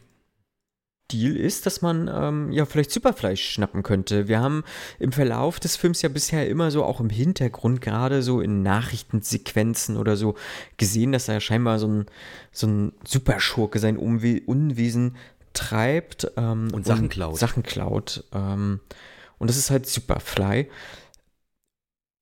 Deal ist, dass man ähm, ja vielleicht Superfleisch schnappen könnte. Wir haben im Verlauf des Films ja bisher immer so auch im Hintergrund, gerade so in Nachrichtensequenzen oder so, gesehen, dass er scheinbar so ein, so ein Superschurke sein Umwe Unwesen treibt. Ähm, Und Sachen klaut. Sachen klaut. Ähm, und das ist halt Superfly.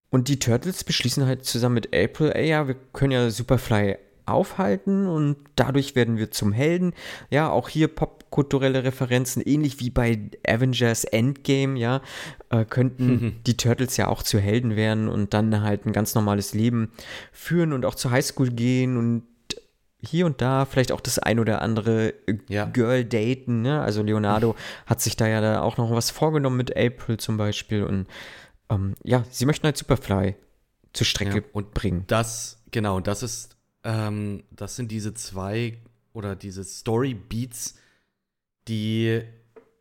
Und die Turtles beschließen halt zusammen mit April, ey, ja, wir können ja Superfly aufhalten und dadurch werden wir zum Helden. Ja, auch hier popkulturelle Referenzen, ähnlich wie bei Avengers Endgame, ja, äh, könnten die Turtles ja auch zu Helden werden und dann halt ein ganz normales Leben führen und auch zur Highschool gehen und hier und da vielleicht auch das ein oder andere äh, Ja. Girl daten, ne? Also Leonardo hat sich da ja da auch noch was vorgenommen mit April zum Beispiel und ähm, ja, sie möchten halt Superfly zur Strecke Ja, und bringen. Das, genau, das ist, ähm, das sind diese zwei oder diese Story-Beats, die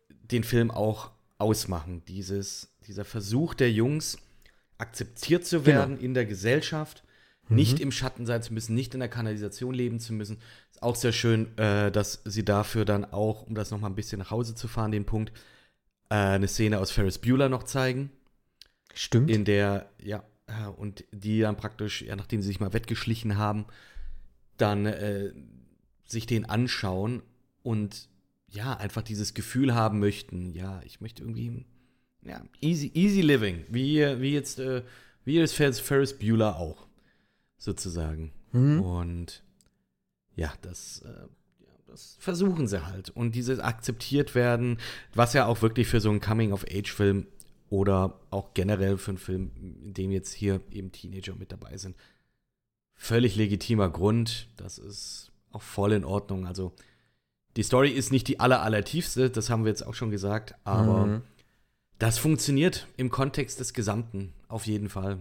den Film auch ausmachen. Dieses, dieser Versuch der Jungs, akzeptiert zu Genau. werden in der Gesellschaft, nicht im Schatten sein zu müssen, nicht in der Kanalisation leben zu müssen. Ist auch sehr schön, äh, dass sie dafür dann auch, um das noch mal ein bisschen nach Hause zu fahren, den Punkt, äh, eine Szene aus Ferris Bueller noch zeigen Stimmt. in der, ja, äh, und die dann praktisch, ja, nachdem sie sich mal wettgeschlichen haben, dann äh, sich den anschauen und ja, einfach dieses Gefühl haben möchten, ja, ich möchte irgendwie, ja, easy, easy living, wie, wie jetzt, äh, wie jetzt Ferris, Ferris Bueller auch, sozusagen. Mhm. Und ja, das, äh, ja, das versuchen sie halt. Und dieses akzeptiert werden, was ja auch wirklich für so einen Coming-of-Age-Film oder auch generell für einen Film, in dem jetzt hier eben Teenager mit dabei sind, völlig legitimer Grund. Das ist auch voll in Ordnung. Also die Story ist nicht die aller, allertiefste, das haben wir jetzt auch schon gesagt, aber Mhm. das funktioniert im Kontext des Gesamten auf jeden Fall.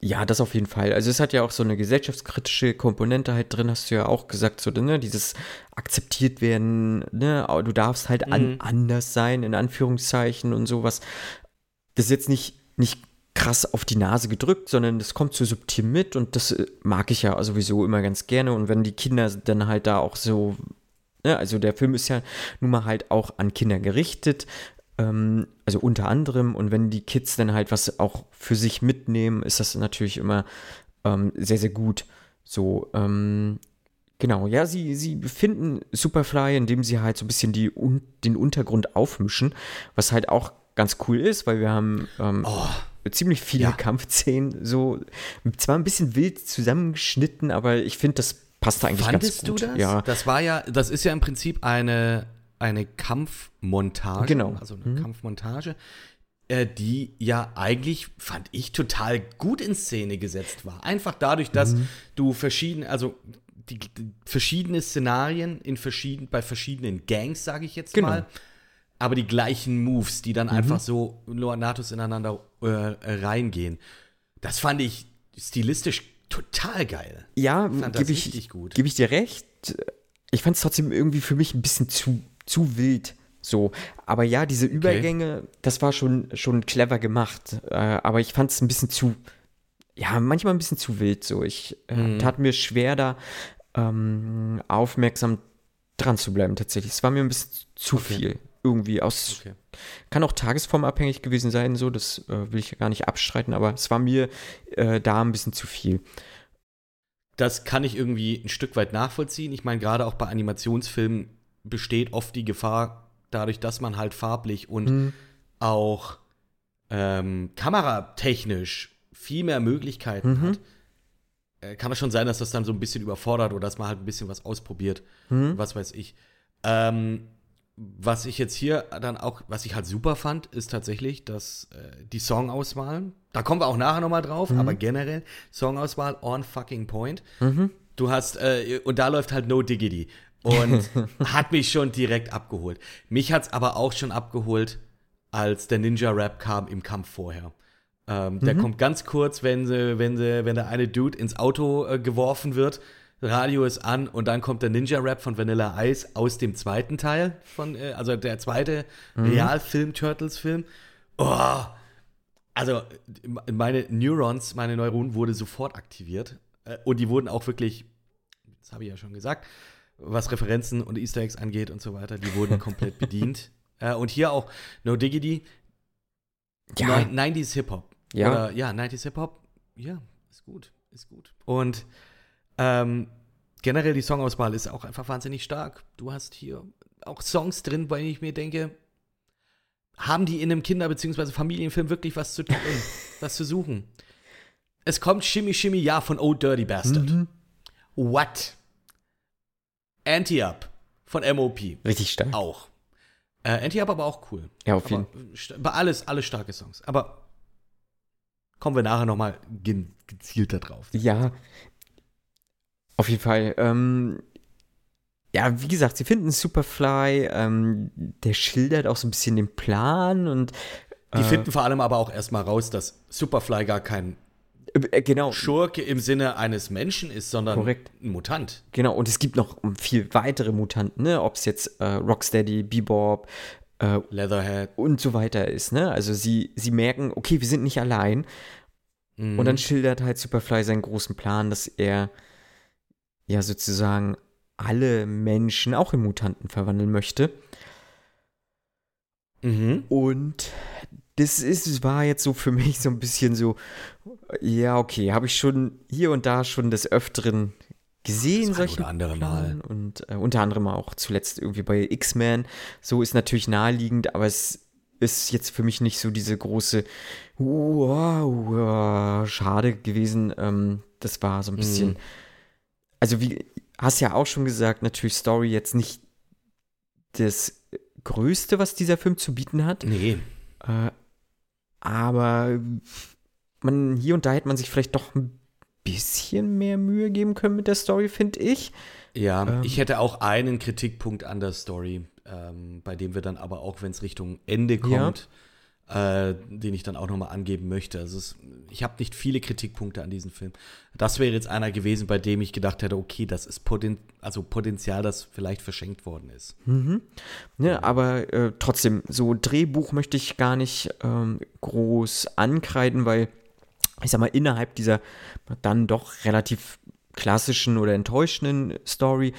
Ja, das auf jeden Fall. Also es hat ja auch so eine gesellschaftskritische Komponente halt drin, hast du ja auch gesagt, so, ne, dieses akzeptiert werden, ne, du darfst halt an, Mhm. anders sein, in Anführungszeichen und sowas. Das ist jetzt nicht, nicht krass auf die Nase gedrückt, sondern das kommt so subtil mit und das äh, mag ich ja sowieso immer ganz gerne und wenn die Kinder dann halt da auch so, ne, also der Film ist ja nun mal halt auch an Kinder gerichtet, ähm, also unter anderem. Und wenn die Kids dann halt was auch für sich mitnehmen, ist das natürlich immer ähm, sehr, sehr gut. So, ähm, genau, ja, sie, sie finden Superfly, indem sie halt so ein bisschen die, un den Untergrund aufmischen, was halt auch ganz cool ist, weil wir haben ähm, ziemlich viele Ja. Kampfszenen, so zwar ein bisschen wild zusammengeschnitten, aber ich finde, das passt da eigentlich Fandest ganz gut. du das? Ja, Das war ja, das ist ja im Prinzip eine, eine Kampfmontage. Genau. Also eine Kampfmontage, äh, die ja eigentlich, fand ich, total gut in Szene gesetzt war. Einfach dadurch, dass Mhm. du verschiedene, also die, die verschiedene Szenarien in verschieden, bei verschiedenen Gangs, sage ich jetzt Genau. mal, aber die gleichen Moves, die dann einfach so nahtlos ineinander äh, reingehen. Das fand ich stilistisch total geil. Ja, gebe ich, richtig gut. geb ich dir recht. Ich fand es trotzdem irgendwie für mich ein bisschen zu, zu wild. So, aber ja, diese Übergänge, das war schon, schon clever gemacht. Äh, aber ich fand es ein bisschen zu, ja, manchmal ein bisschen zu wild. So, ich äh, Mhm. tat mir schwer, da ähm, aufmerksam dran zu bleiben. Tatsächlich, es war mir ein bisschen zu viel irgendwie aus. Okay. Kann auch tagesformabhängig gewesen sein. So, das äh, will ich ja gar nicht abstreiten. Aber es war mir äh, da ein bisschen zu viel. Das kann ich irgendwie ein Stück weit nachvollziehen. Ich meine, gerade auch bei Animationsfilmen besteht oft die Gefahr, dadurch, dass man halt farblich und Mhm. auch ähm, kameratechnisch viel mehr Möglichkeiten Mhm. hat, äh, kann es schon sein, dass das dann so ein bisschen überfordert oder dass man halt ein bisschen was ausprobiert, Mhm. was weiß ich. Ähm, was ich jetzt hier dann auch, was ich halt super fand, ist tatsächlich, dass äh, die Songauswahl, da kommen wir auch nachher nochmal drauf, Mhm. aber generell Songauswahl on fucking point. Du hast, äh, und da läuft halt No Diggity. Und [laughs] hat mich schon direkt abgeholt. Mich hat's aber auch schon abgeholt, als der Ninja-Rap kam im Kampf vorher. Ähm, Der kommt ganz kurz, wenn, sie, wenn, sie, wenn der eine Dude ins Auto äh, geworfen wird, Radio ist an und dann kommt der Ninja-Rap von Vanilla Ice aus dem zweiten Teil, von, äh, also der zweite Realfilm-Turtles-Film. Oh, also meine Neurons, meine Neuronen wurden sofort aktiviert äh, und die wurden auch wirklich, das habe ich ja schon gesagt, was Referenzen und Easter Eggs angeht und so weiter, die wurden komplett [laughs] bedient. Äh, und hier auch No Diggity, Ja, Neun- 90s Hip-Hop. Ja. Oder, ja, 90s Hip-Hop, ja, ist gut, ist gut. Und ähm, generell die Songauswahl ist auch einfach wahnsinnig stark. Du hast hier auch Songs drin, bei denen ich mir denke, haben die in einem Kinder- bzw. Familienfilm wirklich was zu tun, [laughs] was zu suchen? Es kommt Shimmy Shimmy Ja von Oh Dirty Bastard. Mhm. What? Anti-Up von MOP. richtig stark. Auch. Äh, Anti-Up aber auch cool. Ja, auf jeden st- aber alles, alles starke Songs. Aber kommen wir nachher nochmal ge gezielter drauf. Ja, auf jeden Fall. Ähm, ja, wie gesagt, sie finden Superfly, ähm, der schildert auch so ein bisschen den Plan und Die äh, finden vor allem aber auch erstmal raus, dass Superfly gar kein äh, genau, Schurke im Sinne eines Menschen ist, sondern Korrekt. ein Mutant. genau. Und es gibt noch viel weitere Mutanten, ne? Ob es jetzt äh, Rocksteady, Bebop äh, Leatherhead. und so weiter ist, ne? Also sie, sie merken, okay, wir sind nicht allein. Mhm. Und dann schildert halt Superfly seinen großen Plan, dass er ja sozusagen alle Menschen auch in Mutanten verwandeln möchte. Mhm. Und das ist, war jetzt so für mich so ein bisschen so, ja, okay, habe ich schon hier und da schon des Öfteren gesehen, Das solche andere Planen. Und äh, unter anderem auch zuletzt irgendwie bei X-Men. So ist natürlich naheliegend, aber es ist jetzt für mich nicht so diese große, wow, wow, schade gewesen. Ähm, das war so ein bisschen, Mhm. Also wie, hast ja auch schon gesagt, natürlich Story jetzt nicht das Größte, was dieser Film zu bieten hat. Nee. Äh, aber man, hier und da hätte man sich vielleicht doch ein bisschen mehr Mühe geben können mit der Story, finde ich. Ja, Ähm. ich hätte auch einen Kritikpunkt an der Story, ähm, bei dem wir dann aber auch, wenn es Richtung Ende Ja. Äh, den ich dann auch nochmal angeben möchte. Also es, ich habe nicht viele Kritikpunkte an diesem Film. Das wäre jetzt einer gewesen, bei dem ich gedacht hätte, okay, das ist Poten also Potenzial, das vielleicht verschenkt worden ist. Ne, aber äh, trotzdem, so Drehbuch möchte ich gar nicht ähm, groß ankreiden, weil ich sag mal, innerhalb dieser dann doch relativ klassischen oder enttäuschenden Story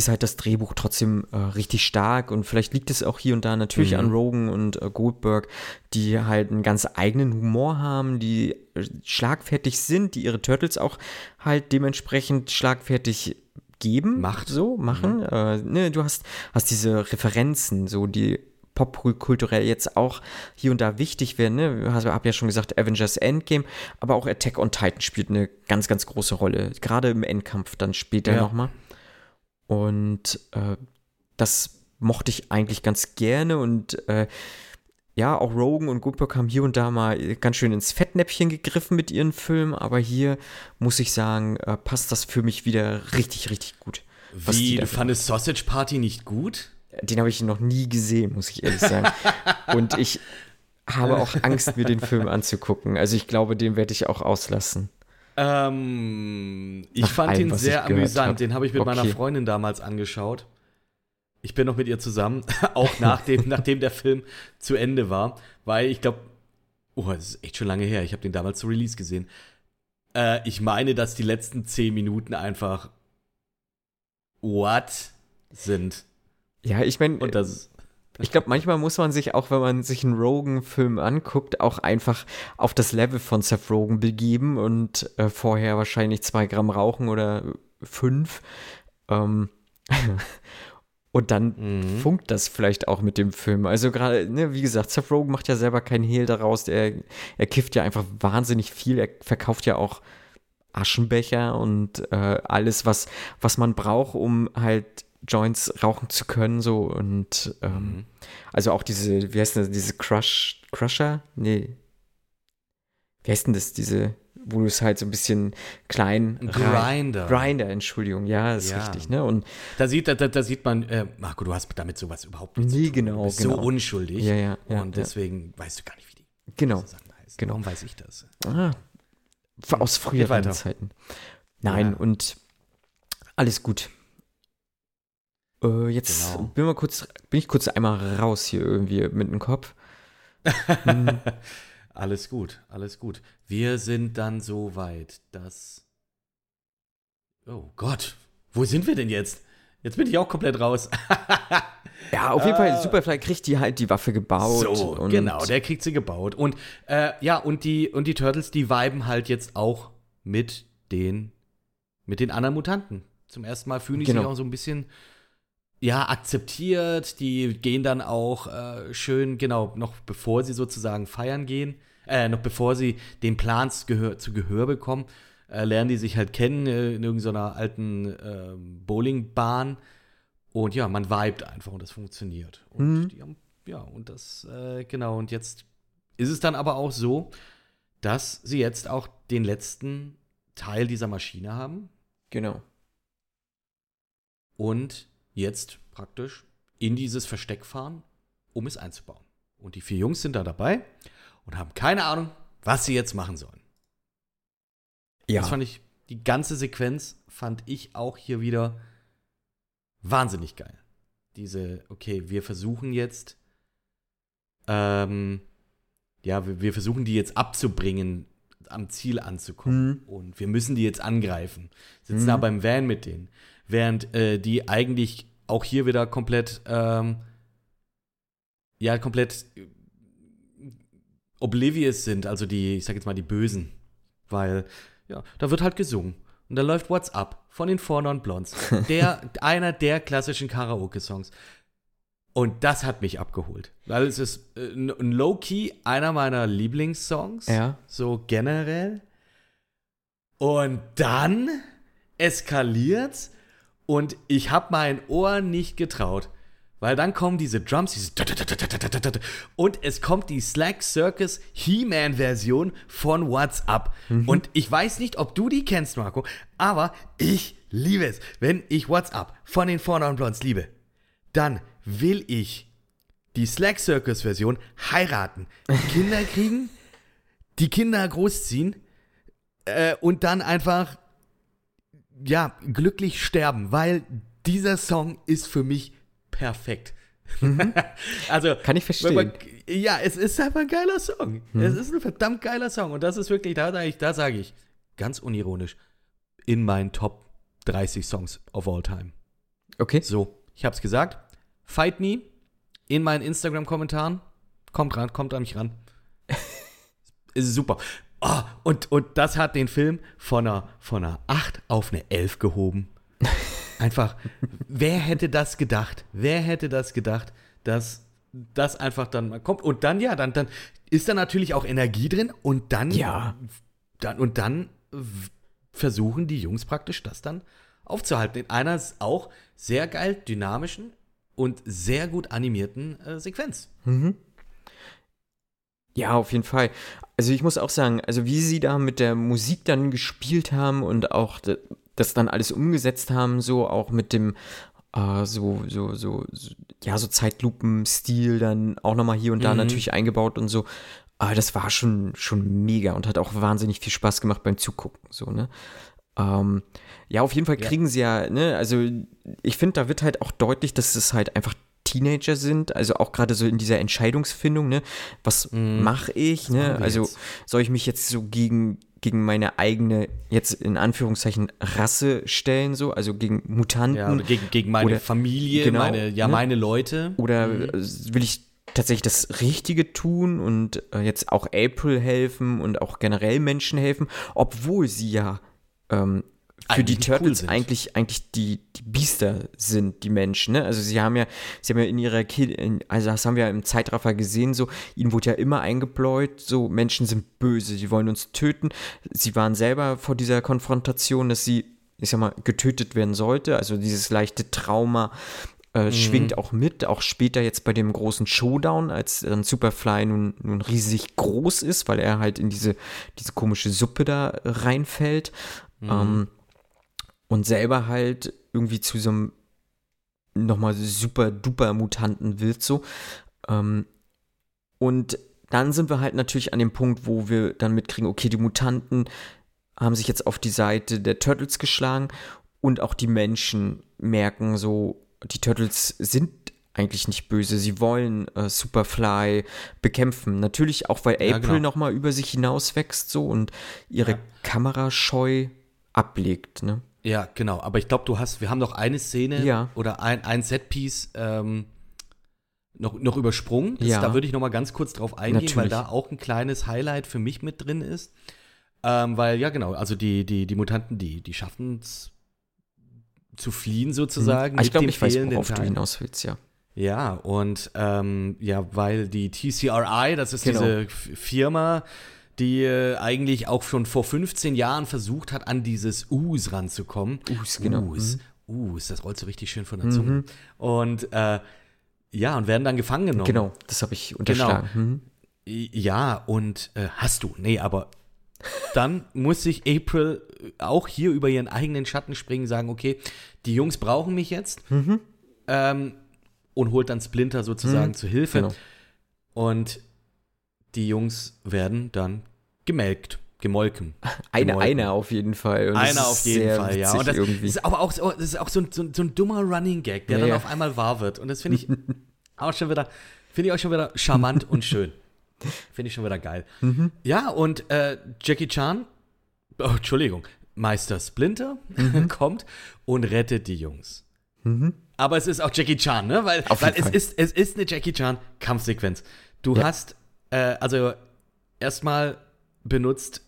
ist halt das Drehbuch trotzdem äh, richtig stark und vielleicht liegt es auch hier und da natürlich Mhm. an Rogan und äh, Goldberg, die halt einen ganz eigenen Humor haben, die äh, schlagfertig sind, die ihre Turtles auch halt dementsprechend schlagfertig geben, Macht. so machen. Äh, ne, du hast, hast diese Referenzen, so die popkulturell jetzt auch hier und da wichtig werden. Ne? Ich habe ja schon gesagt, Avengers Endgame, aber auch Attack on Titan spielt eine ganz, ganz große Rolle. Gerade im Endkampf dann später Ja. nochmal. Und äh, das mochte ich eigentlich ganz gerne und äh, ja, auch Rogan und Goldberg haben hier und da mal ganz schön ins Fettnäpfchen gegriffen mit ihren Filmen, aber hier muss ich sagen, äh, passt das für mich wieder richtig, richtig gut. Wie, du fandest Sausage Party nicht gut? Den habe ich noch nie gesehen, muss ich ehrlich sagen. [laughs] Und ich habe auch Angst, mir den Film anzugucken. Also ich glaube, den werde ich auch auslassen. Ähm, ich Nach fand allem, ihn sehr amüsant. Den habe ich mit meiner Okay. Freundin damals angeschaut. Ich bin noch mit ihr zusammen, [laughs] auch nachdem, [laughs] nachdem der Film zu Ende war, weil ich glaube, oh, das ist echt schon lange her. Ich habe den damals zu Release gesehen. Äh, ich meine, dass die letzten zehn Minuten einfach what sind. Ja, ich meine, ich glaube, manchmal muss man sich auch, wenn man sich einen Rogan-Film anguckt, auch einfach auf das Level von Seth Rogen begeben und äh, vorher wahrscheinlich zwei Gramm rauchen oder fünf. Ähm, [laughs] und dann Mhm. funkt das vielleicht auch mit dem Film. Also gerade, ne, wie gesagt, Seth Rogen macht ja selber keinen Hehl daraus. Er, er kifft ja einfach wahnsinnig viel. Er verkauft ja auch Aschenbecher und äh, alles, was, was man braucht, um halt Joints rauchen zu können. So und ähm, Mhm. also auch diese, wie heißt das, diese Crush, Crusher? Nee. Wie heißt denn das, diese, wo du es halt so ein bisschen klein Grinder. Grinder, Entschuldigung, ja, ist Ja. richtig, ne? Und Da sieht, da, da sieht man, äh, Marco, du hast damit sowas überhaupt zu tun. genau, Du bist genau. so unschuldig. Ja, ja, ja, und ja. deswegen weißt du gar nicht, wie die genau, Sachen heißen. genau. Warum weiß ich das? Ah, aus früheren. Zeiten. Nein, und alles gut. Äh, jetzt Genau. bin, mal kurz, bin ich kurz einmal raus hier irgendwie mit dem Kopf. Hm, [laughs] Alles gut, alles gut. Wir sind dann so weit, dass. Oh Gott, wo sind wir denn jetzt? Jetzt bin ich auch komplett raus. [laughs] ja, auf jeden Fall, Superfly kriegt die halt die Waffe gebaut. Ah. so, und genau, der kriegt sie gebaut. Und äh, ja, und die, und die Turtles, die viben halt jetzt auch mit den, mit den anderen Mutanten. Zum ersten Mal fühlen die Genau. sich auch so ein bisschen ja, akzeptiert. Die gehen dann auch äh, schön, genau, noch bevor sie sozusagen feiern gehen, äh, noch bevor sie den Plan zu Gehör, zu Gehör bekommen, äh, lernen die sich halt kennen äh, in irgendeiner alten ähm, Bowlingbahn. Und ja, man vibet einfach und das funktioniert. Und Mhm. die haben, ja, und das, äh, genau, und jetzt ist es dann aber auch so, dass sie jetzt auch den letzten Teil dieser Maschine haben Genau. und jetzt praktisch in dieses Versteck fahren, um es einzubauen. Und die vier Jungs sind da dabei und haben keine Ahnung, was sie jetzt machen sollen. Ja. Das fand ich, die ganze Sequenz fand ich auch hier wieder wahnsinnig geil. Diese, okay, wir versuchen jetzt, ähm, ja, wir, wir versuchen die jetzt abzubringen, am Ziel anzukommen. Und wir müssen die jetzt angreifen. Sitzen Mhm. da beim Van mit denen. Während äh, die eigentlich auch hier wieder komplett, ähm, ja, komplett oblivious sind, also die, ich sag jetzt mal, die Bösen. Weil, ja, da wird halt gesungen. Und da läuft What's Up von den Four Non Blondes. [laughs] Der, einer der klassischen Karaoke-Songs. Und das hat mich abgeholt. Weil es ist äh, ein Low-Key einer meiner Lieblingssongs. Ja. So generell. Und dann eskaliert's und ich habe mein Ohr nicht getraut. Weil dann kommen diese Drums, diese und es kommt die Slack Circus He-Man Version von What's Up. Und ich weiß nicht, ob du die kennst, Marco, aber ich liebe es. Wenn ich What's Up von den Four Non Blondes liebe, dann will ich die Slack Circus Version heiraten, Kinder kriegen, die Kinder großziehen äh, und dann einfach ja glücklich sterben, weil dieser Song ist für mich perfekt. [laughs] also Kann ich verstehen. man- ja, es ist einfach ein geiler Song. Es ist ein verdammt geiler Song und das ist wirklich da sage ich, da sage ich ganz unironisch in meinen Top 30 Songs of all time. Okay. So, ich hab's gesagt. Fight Me in meinen Instagram-Kommentaren. Kommt ran, kommt an mich ran. [laughs] ist super. Oh, und, und das hat den Film von einer, von einer 8 auf eine 11 gehoben. [laughs] Einfach, wer hätte das gedacht? Wer hätte das gedacht, dass das einfach dann mal kommt? Und dann, ja, dann, dann ist da natürlich auch Energie drin und dann, Ja. dann und dann versuchen die Jungs praktisch das dann aufzuhalten. In einer auch sehr geil dynamischen und sehr gut animierten äh, Sequenz. Ja, auf jeden Fall. Also ich muss auch sagen, also wie sie da mit der Musik dann gespielt haben und auch das dann alles umgesetzt haben, so auch mit dem äh, so, so, so, so, ja, so Zeitlupen-Stil dann auch nochmal hier und da Mhm. natürlich eingebaut und so. Aber das war schon, schon mega und hat auch wahnsinnig viel Spaß gemacht beim Zugucken, so, ne? Ähm, ja, auf jeden Fall Ja. kriegen sie ja, ne, also ich finde, da wird halt auch deutlich, dass es halt einfach Teenager sind, also auch gerade so in dieser Entscheidungsfindung, ne, was mache ich, ne, Mhm. also jetzt? soll ich mich jetzt so gegen, gegen meine eigene, jetzt in Anführungszeichen, Rasse stellen, so, also gegen Mutanten, Ja, oder gegen, gegen meine Oder- Familie, genau, meine, ja, ne? meine Leute. Oder äh, will ich tatsächlich das Richtige tun und äh, jetzt auch April helfen und auch generell Menschen helfen, obwohl sie ja ähm, für die cool Turtles sind. eigentlich, eigentlich die, die Biester sind, die Menschen. Ne? Also sie haben ja, sie haben ja in ihrer Kind, in, also das haben wir ja im Zeitraffer gesehen, so, ihnen wurde ja immer eingebläut, so Menschen sind böse, die wollen uns töten. Sie waren selber vor dieser Konfrontation, dass sie, ich sag mal, getötet werden sollte. Also dieses leichte Trauma äh, schwingt auch mit, auch später jetzt bei dem großen Showdown, als dann Superfly nun, nun riesig groß ist, weil er halt in diese, diese komische Suppe da reinfällt. Ähm, und selber halt irgendwie zu so einem nochmal super duper Mutanten wird so. Ähm, und dann sind wir halt natürlich an dem Punkt, wo wir dann mitkriegen, okay, die Mutanten haben sich jetzt auf die Seite der Turtles geschlagen und auch die Menschen merken so, die Turtles sind eigentlich nicht böse, sie wollen äh, Superfly bekämpfen. Natürlich auch, weil Ja, April genau. nochmal über sich hinauswächst so und ihre Ja. Kamerascheu ablegt, ne? Ja, genau. Aber ich glaube, du hast, wir haben noch eine Szene Ja. oder ein, ein Setpiece ähm, noch, noch übersprungen. Das, Ja. Da würde ich noch mal ganz kurz drauf eingehen, weil Natürlich. da auch ein kleines Highlight für mich mit drin ist. Ähm, weil, ja, genau, also die, die, die Mutanten, die, die schaffen es zu fliehen sozusagen. Ah, ich glaube, ich weiß, worauf du hinaus willst, ja. Ja, und ähm, ja, weil die TCRI, das ist Genau. diese Firma, die äh, eigentlich auch schon vor 15 Jahren versucht hat, an dieses Us ranzukommen. Us, genau. Us, Us, das rollt so richtig schön von der Zunge. Und äh, ja, und werden dann gefangen genommen. Genau, das habe ich unterschlagen. Mhm. Ja, und äh, hast du. Nee, aber dann muss sich April auch hier über ihren eigenen Schatten springen, sagen, okay, die Jungs brauchen mich jetzt. Ähm, und holt dann Splinter sozusagen zu Hilfe. Genau. Und die Jungs werden dann gemelkt, gemolken. [laughs] Eine, Gemolken. einer auf jeden Fall. Und Einer auf jeden Fall, ja. Und das irgendwie. ist aber auch, so, das ist auch so, ein, so, ein- so ein dummer Running Gag, der Ja, dann ja. auf einmal wahr wird. Und das finde ich [laughs] auch schon wieder, finde ich auch schon wieder charmant und schön. [laughs] Finde ich schon wieder geil. Mhm. Ja, und äh, Jackie Chan, oh, Entschuldigung, Meister Splinter Mhm. kommt und rettet die Jungs. Aber es ist auch Jackie Chan, ne? Weil, weil es ist, es ist eine Jackie Chan Kampfsequenz. Du Ja. hast, äh, also erstmal benutzt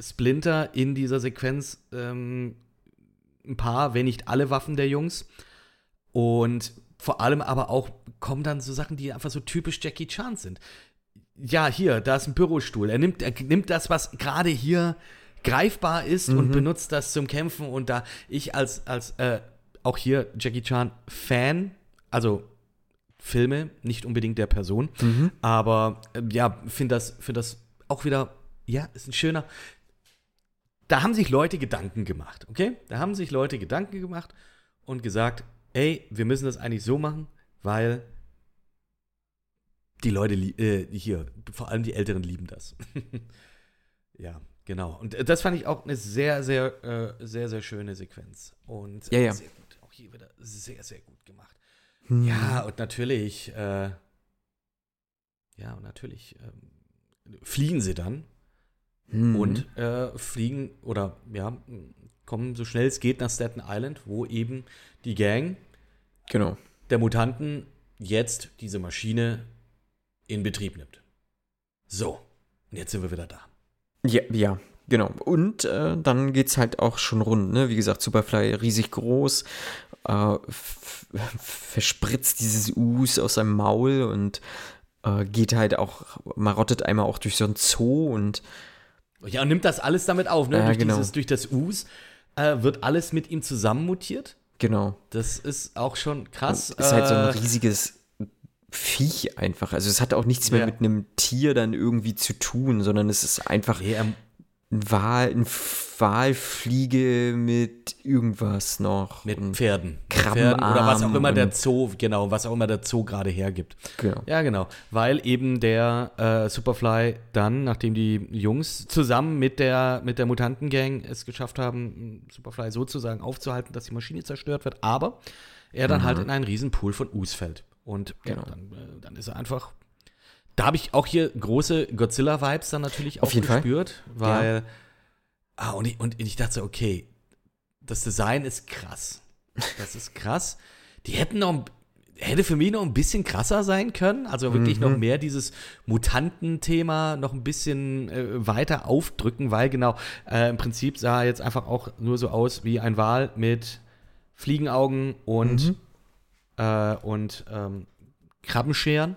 Splinter in dieser Sequenz ähm, ein paar, wenn nicht alle Waffen der Jungs. Und vor allem aber auch kommen dann so Sachen, die einfach so typisch Jackie Chan sind. Ja, hier, da ist ein Bürostuhl. Er nimmt, er nimmt das, was gerade hier greifbar ist und benutzt das zum Kämpfen. Und da ich als, als äh, auch hier Jackie Chan Fan, also Filme, nicht unbedingt der Person, aber äh, ja, finde das, find das auch wieder, ja, ist ein schöner. Da haben sich Leute Gedanken gemacht, okay? Da haben sich Leute Gedanken gemacht und gesagt, ey, wir müssen das eigentlich so machen, weil die Leute äh, hier, vor allem die Älteren lieben das. [laughs] ja, genau. Und äh, das fand ich auch eine sehr, sehr, äh, sehr, sehr schöne Sequenz. Und äh, Ja, ja. sehr gut. Auch hier wieder sehr, sehr gut gemacht. Ja, und natürlich, äh, ja, und natürlich ähm, fliegen sie dann Mhm. und äh, fliegen oder ja, kommen so schnell es geht nach Staten Island, wo eben die Gang Genau. der Mutanten jetzt diese Maschine in Betrieb nimmt. So, und jetzt sind wir wieder da. Ja, ja, genau. Und äh, dann geht's halt auch schon rund, ne? Wie gesagt, Superfly riesig groß, äh, verspritzt dieses Us aus seinem Maul und äh, geht halt auch, marottet einmal auch durch so ein Zoo und Ja, und nimmt das alles damit auf, ne? Ja, durch, genau. dieses, durch das Us äh, wird alles mit ihm zusammen mutiert. genau. Das ist auch schon krass. ist halt so ein Äh, riesiges Viech einfach. Also es hat auch nichts mehr Ja. mit einem Tier dann irgendwie zu tun, sondern es ist einfach nee, er, Wal, ein Walfliege mit irgendwas noch. mit Pferden. Nilpferden oder was auch immer der Zoo, genau, was auch immer der Zoo gerade hergibt. Genau. Ja, genau. Weil eben der äh, Superfly dann, nachdem die Jungs zusammen mit der, mit der Mutantengang es geschafft haben, Superfly sozusagen aufzuhalten, dass die Maschine zerstört wird, aber er dann halt in einen riesen Pool von Us fällt. Und ja, Genau. dann, äh, dann ist er einfach. Da habe ich auch hier große Godzilla-Vibes dann natürlich Auf auch jeden Fall. gespürt, weil. Ah, und ich, und ich dachte so, okay, das Design ist krass. Das ist krass. Die hätten noch, hätte für mich noch ein bisschen krasser sein können. Also wirklich noch mehr dieses Mutanten-Thema noch ein bisschen äh, weiter aufdrücken, weil genau, äh, im Prinzip sah er jetzt einfach auch nur so aus wie ein Wal mit Fliegenaugen und, äh, und ähm, Krabbenscheren,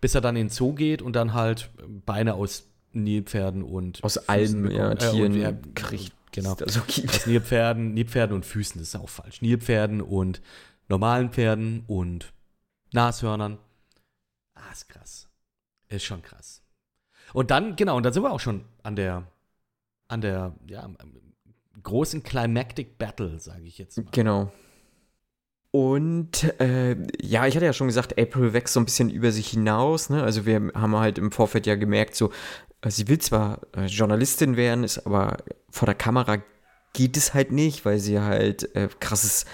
bis er dann in den Zoo geht und dann halt Beine aus Nilpferden und Aus Füßen allen ja. Äh, Tieren und, ja, kriegt. Genau. es da so gibt. Aus Nilpferden, Nilpferden und Füßen, das ist auch falsch. Nilpferden und normalen Pferden und Nashörnern. Ah, ist krass. Ist schon krass. Und dann, genau, und dann sind wir auch schon an der, an der, ja, großen Climactic Battle, sage ich jetzt mal. Genau. Und äh, ja, ich hatte ja schon gesagt, April wächst so ein bisschen über sich hinaus. Ne? Also wir haben halt im Vorfeld ja gemerkt, so äh, sie will zwar äh, Journalistin werden, ist aber vor der Kamera geht es halt nicht, weil sie halt äh, krasses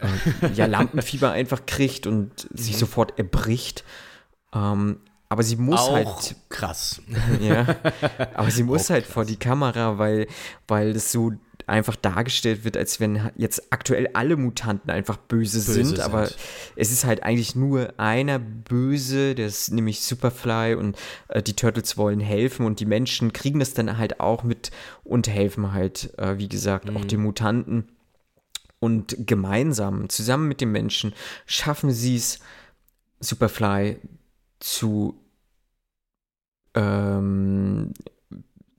äh, ja, Lampenfieber [laughs] einfach kriegt und sich sofort erbricht. Ähm, aber sie muss auch halt krass. ja, aber sie [laughs] muss Auch halt vor die Kamera, weil, weil das so einfach dargestellt wird, als wenn jetzt aktuell alle Mutanten einfach böse, Böse sind, sind. aber es ist halt eigentlich nur einer böse, der ist nämlich Superfly und äh, die Turtles wollen helfen und die Menschen kriegen das dann halt auch mit und helfen halt, äh, wie gesagt, Mhm. auch den Mutanten. Und gemeinsam, zusammen mit den Menschen, schaffen sie es, Superfly zu ähm,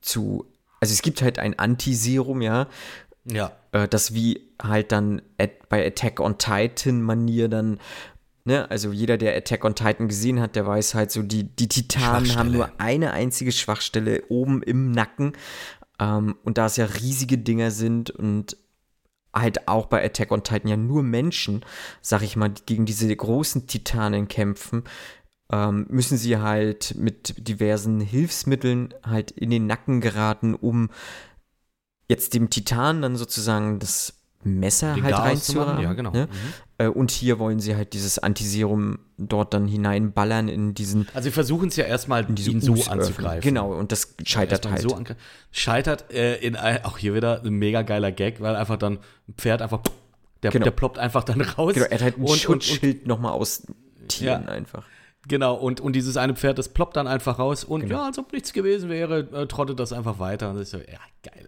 zu, also es gibt halt ein Antiserum, ja, Ja. äh, das wie halt dann at, bei Attack on Titan Manier dann, ne, also jeder, der Attack on Titan gesehen hat, der weiß halt so, die, die Titanen haben nur eine einzige Schwachstelle oben im Nacken. Ähm, und da es ja riesige Dinger sind und halt auch bei Attack on Titan ja nur Menschen, sag ich mal, gegen diese großen Titanen kämpfen, ähm, müssen sie halt mit diversen Hilfsmitteln halt in den Nacken geraten, um jetzt dem Titan dann sozusagen das Messer Den halt reinzuhaben. ja, genau. Ne? Mhm. Äh, und hier wollen sie halt dieses Antiserum dort dann hineinballern in diesen Also sie versuchen es ja erstmal, ihn so Us-Öffnung. anzugreifen. Genau, und das scheitert Erstmal halt. So scheitert äh, in ein, auch hier wieder ein mega geiler Gag, weil einfach dann ein Pferd einfach, der, Genau. der ploppt einfach dann raus. genau, er hat halt ein und, Schutzschild nochmal aus Tieren Ja. einfach. Genau, und, und dieses eine Pferd, das ploppt dann einfach raus und Genau. ja, als ob nichts gewesen wäre, äh, trottet das einfach weiter. Und ist so, ja, geil.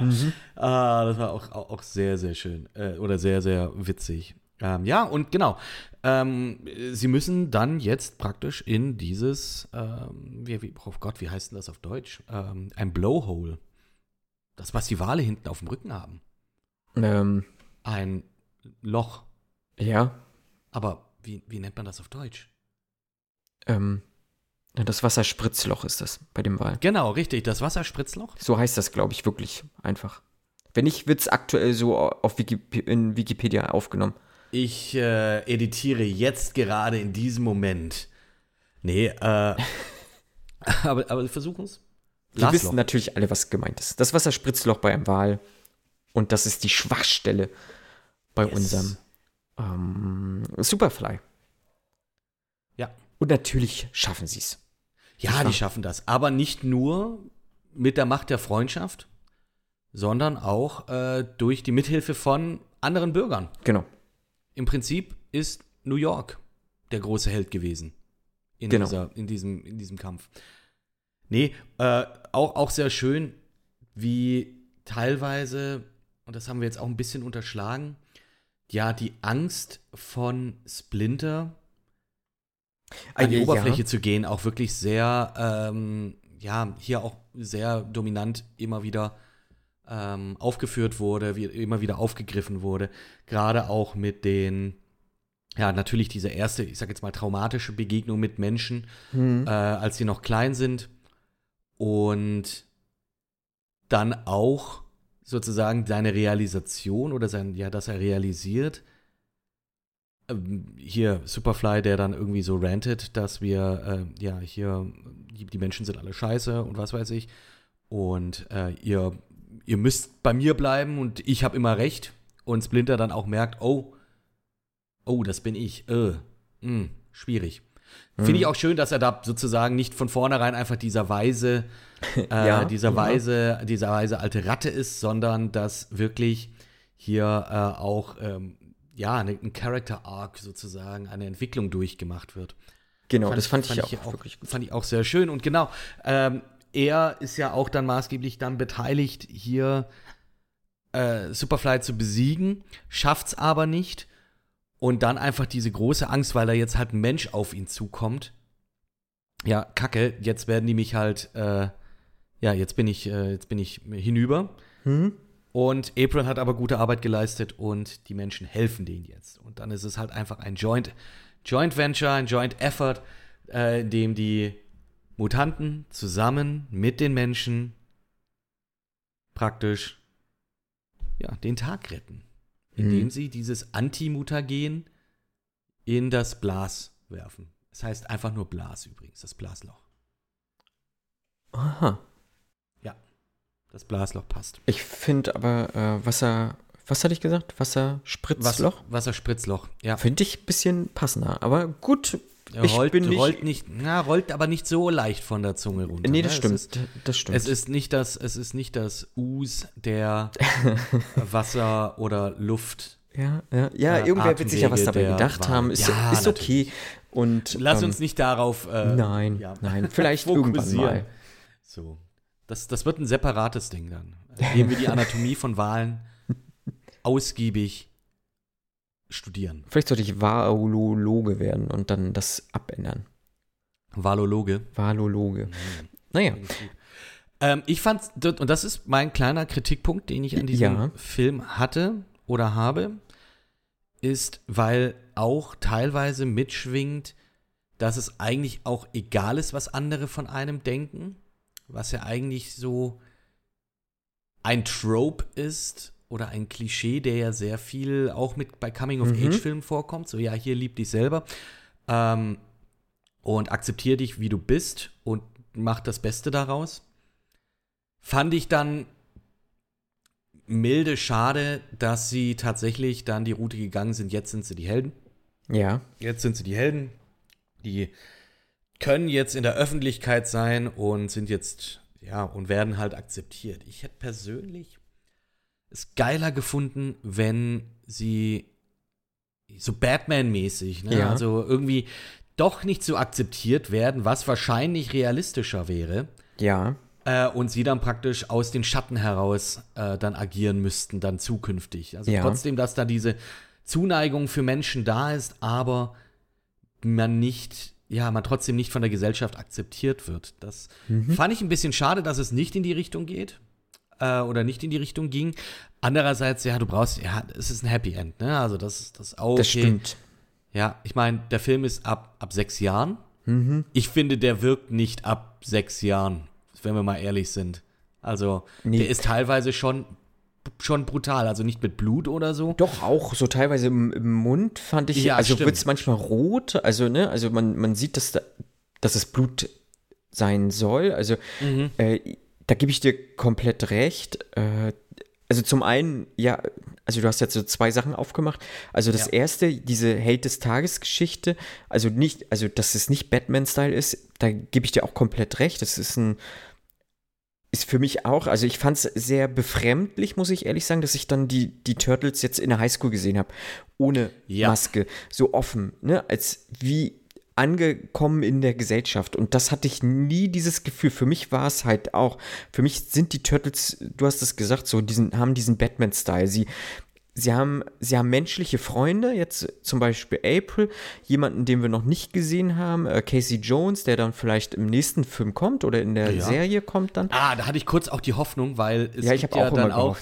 Mhm. [laughs] ah, das war auch, auch, auch sehr, sehr schön. Äh, oder sehr, sehr witzig. Ähm, ja, und genau. Ähm, sie müssen dann jetzt praktisch in dieses, ähm, wie, wie, oh Gott, wie heißt denn das auf Deutsch? Ähm, ein Blowhole. Das, was die Wale hinten auf dem Rücken haben. Ähm, Ein Loch. ja, Aber wie, wie nennt man das auf Deutsch? Ähm, das Wasserspritzloch ist das bei dem Wal. Genau, richtig, das Wasserspritzloch. So heißt das, glaube ich, wirklich einfach. Wenn nicht, wird es aktuell so auf Wikip in Wikipedia aufgenommen. Ich äh, editiere jetzt gerade in diesem Moment. Nee, äh, [laughs] aber, aber wir versuchen es. Wir wissen natürlich alle, was gemeint ist. Das Wasserspritzloch bei einem Wal. Und das ist die Schwachstelle bei Yes. unserem ähm, Superfly. Und natürlich schaffen sie es. Ja, die schaffen das. Aber nicht nur mit der Macht der Freundschaft, sondern auch äh, durch die Mithilfe von anderen Bürgern. Genau. Im Prinzip ist New York der große Held gewesen in, Genau. dieser, in, diesem, in diesem Kampf. Nee, äh, auch, auch sehr schön, wie teilweise, und das haben wir jetzt auch ein bisschen unterschlagen, ja, die Angst von Splinter an die ja, Oberfläche ja. zu gehen, auch wirklich sehr, ähm, ja, hier auch sehr dominant immer wieder ähm, aufgeführt wurde, wie, immer wieder aufgegriffen wurde. Gerade auch mit den, ja, natürlich diese erste, ich sag jetzt mal, traumatische Begegnung mit Menschen, Hm. äh, als sie noch klein sind. Und dann auch sozusagen seine Realisation oder sein, ja, dass er realisiert, hier Superfly, der dann irgendwie so rantet, dass wir, äh, ja, hier, die, Menschen sind alle scheiße und was weiß ich. Und äh, ihr, ihr müsst bei mir bleiben und ich habe immer recht. Und Splinter dann auch merkt, oh, oh, das bin ich. Äh, mh, hm, schwierig. Mhm. Finde ich auch schön, dass er da sozusagen nicht von vornherein einfach dieser weise, [laughs] äh, ja, dieser ja. weise, dieser weise alte Ratte ist, sondern dass wirklich hier äh, auch ähm, ja, ein Character Arc sozusagen, eine Entwicklung durchgemacht wird. Genau, fand das fand, ich, fand ich, auch, wirklich gut. Fand ich auch sehr schön. Und genau, ähm, er ist ja auch dann maßgeblich dann beteiligt, hier äh, Superfly zu besiegen, schafft's aber nicht. Und dann einfach diese große Angst, weil da jetzt halt ein Mensch auf ihn zukommt. Ja, kacke, jetzt werden die mich halt, äh, ja, jetzt bin ich, äh, jetzt bin ich hinüber. Mhm. Und April hat aber gute Arbeit geleistet und die Menschen helfen denen jetzt. Und dann ist es halt einfach ein Joint, Joint Venture, ein Joint Effort, äh, in dem die Mutanten zusammen mit den Menschen praktisch ja, den Tag retten. Indem mhm. sie dieses Antimutagen in das Blas werfen. Das heißt einfach nur Blas übrigens, das Blasloch. Aha. Das Blasloch passt. Ich finde aber äh, Wasser, was hatte ich gesagt? Wasserspritzloch? Wasser, Wasserspritzloch, ja. Finde ich ein bisschen passender. Aber gut, er ich rollt, bin nicht, rollt nicht, na, rollt aber nicht so leicht von der Zunge runter. Nee, das ne? stimmt. Ist, das stimmt. Es ist nicht das, es ist nicht das Us der [laughs] Wasser oder Luft. Ja, ja, ja äh, irgendwer wird sich ja was dabei gedacht Wahl. haben. Ist, ja, ist okay. Und, Lass ähm, uns nicht darauf. Äh, nein, ja. nein, vielleicht [laughs] irgendwann mal. So. Das, das wird ein separates Ding dann. Indem wir die Anatomie von Wahlen [laughs] ausgiebig studieren. Vielleicht sollte ich Valologe werden und dann das abändern. Valologe? Valologe. Mhm. Naja. Ähm, ich fand, und das ist mein kleiner Kritikpunkt, den ich an diesem ja. Film hatte oder habe, ist, weil auch teilweise mitschwingt, dass es eigentlich auch egal ist, was andere von einem denken was ja eigentlich so ein Trope ist oder ein Klischee, der ja sehr viel auch mit bei Coming-of-Age-Filmen mhm. vorkommt. So, ja, hier lieb dich selber ähm, und akzeptiere dich, wie du bist und mach das Beste daraus. Fand ich dann milde schade, dass sie tatsächlich dann die Route gegangen sind. Jetzt sind sie die Helden. Ja. Jetzt sind sie die Helden, die können jetzt in der Öffentlichkeit sein und sind jetzt, ja, und werden halt akzeptiert. Ich hätte persönlich es geiler gefunden, wenn sie so Batman-mäßig, ne? ja. also irgendwie doch nicht so akzeptiert werden, was wahrscheinlich realistischer wäre. Ja. Äh, und sie dann praktisch aus den Schatten heraus äh, dann agieren müssten, dann zukünftig. Also ja. trotzdem, dass da diese Zuneigung für Menschen da ist, aber man nicht ja, man trotzdem nicht von der Gesellschaft akzeptiert wird. Das mhm. fand ich ein bisschen schade, dass es nicht in die Richtung geht äh, oder nicht in die Richtung ging. Andererseits, ja, du brauchst, ja, es ist ein Happy End, ne? Also das, das auch. Okay. Das stimmt. Ja, ich meine, der Film ist ab, ab sechs Jahren. Mhm. Ich finde, der wirkt nicht ab sechs Jahren, wenn wir mal ehrlich sind. Also, nee. der ist teilweise schon schon brutal, also nicht mit Blut oder so. Doch, auch so teilweise im, im Mund fand ich, ja, also wird es manchmal rot, also ne, also man, man sieht, dass, da, dass es Blut sein soll, also mhm. äh, da gebe ich dir komplett recht. Äh, also zum einen, ja, also du hast jetzt so zwei Sachen aufgemacht. Also das ja. erste, diese Held des Tages Geschichte, also nicht, also dass es nicht Batman-Style ist, da gebe ich dir auch komplett recht. Das ist ein ist für mich auch, also ich fand es sehr befremdlich, muss ich ehrlich sagen, dass ich dann die, die Turtles jetzt in der Highschool gesehen habe. Ohne ja. Maske, so offen, ne? Als wie angekommen in der Gesellschaft. Und das hatte ich nie dieses Gefühl. Für mich war es halt auch, für mich sind die Turtles, du hast es gesagt, so, diesen, haben diesen Batman-Style. Sie, Sie haben, sie haben menschliche Freunde, jetzt zum Beispiel April, jemanden, den wir noch nicht gesehen haben, äh, Casey Jones, der dann vielleicht im nächsten Film kommt oder in der ja. Serie kommt dann. Ah, da hatte ich kurz auch die Hoffnung, weil es ja, ich gibt ja auch dann auch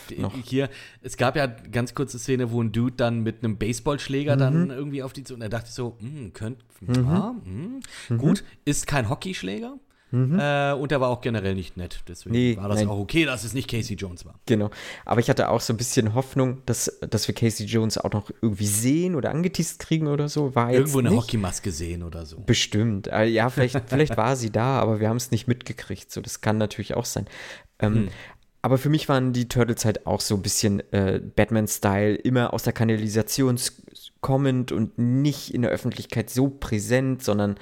hier, es gab ja ganz kurze Szene, wo ein Dude dann mit einem Baseballschläger mhm. dann irgendwie auf die zu und da dachte ich so, hm, könnte, mhm. ah, hm, mhm. gut, ist kein Hockeyschläger, Äh, und er war auch generell nicht nett. Deswegen Nee, war das nein. auch okay, dass es nicht Casey Jones war. Genau. Aber ich hatte auch so ein bisschen Hoffnung, dass, dass wir Casey Jones auch noch irgendwie sehen oder angeteased kriegen oder so. War Irgendwo eine nicht. Hockeymaske sehen oder so. Bestimmt. Äh, Ja, vielleicht, [laughs] vielleicht war sie da, aber wir haben es nicht mitgekriegt. So, das kann natürlich auch sein. Ähm, Aber für mich waren die Turtles halt auch so ein bisschen äh, Batman-Style, immer aus der Kanalisation kommend und nicht in der Öffentlichkeit so präsent, sondern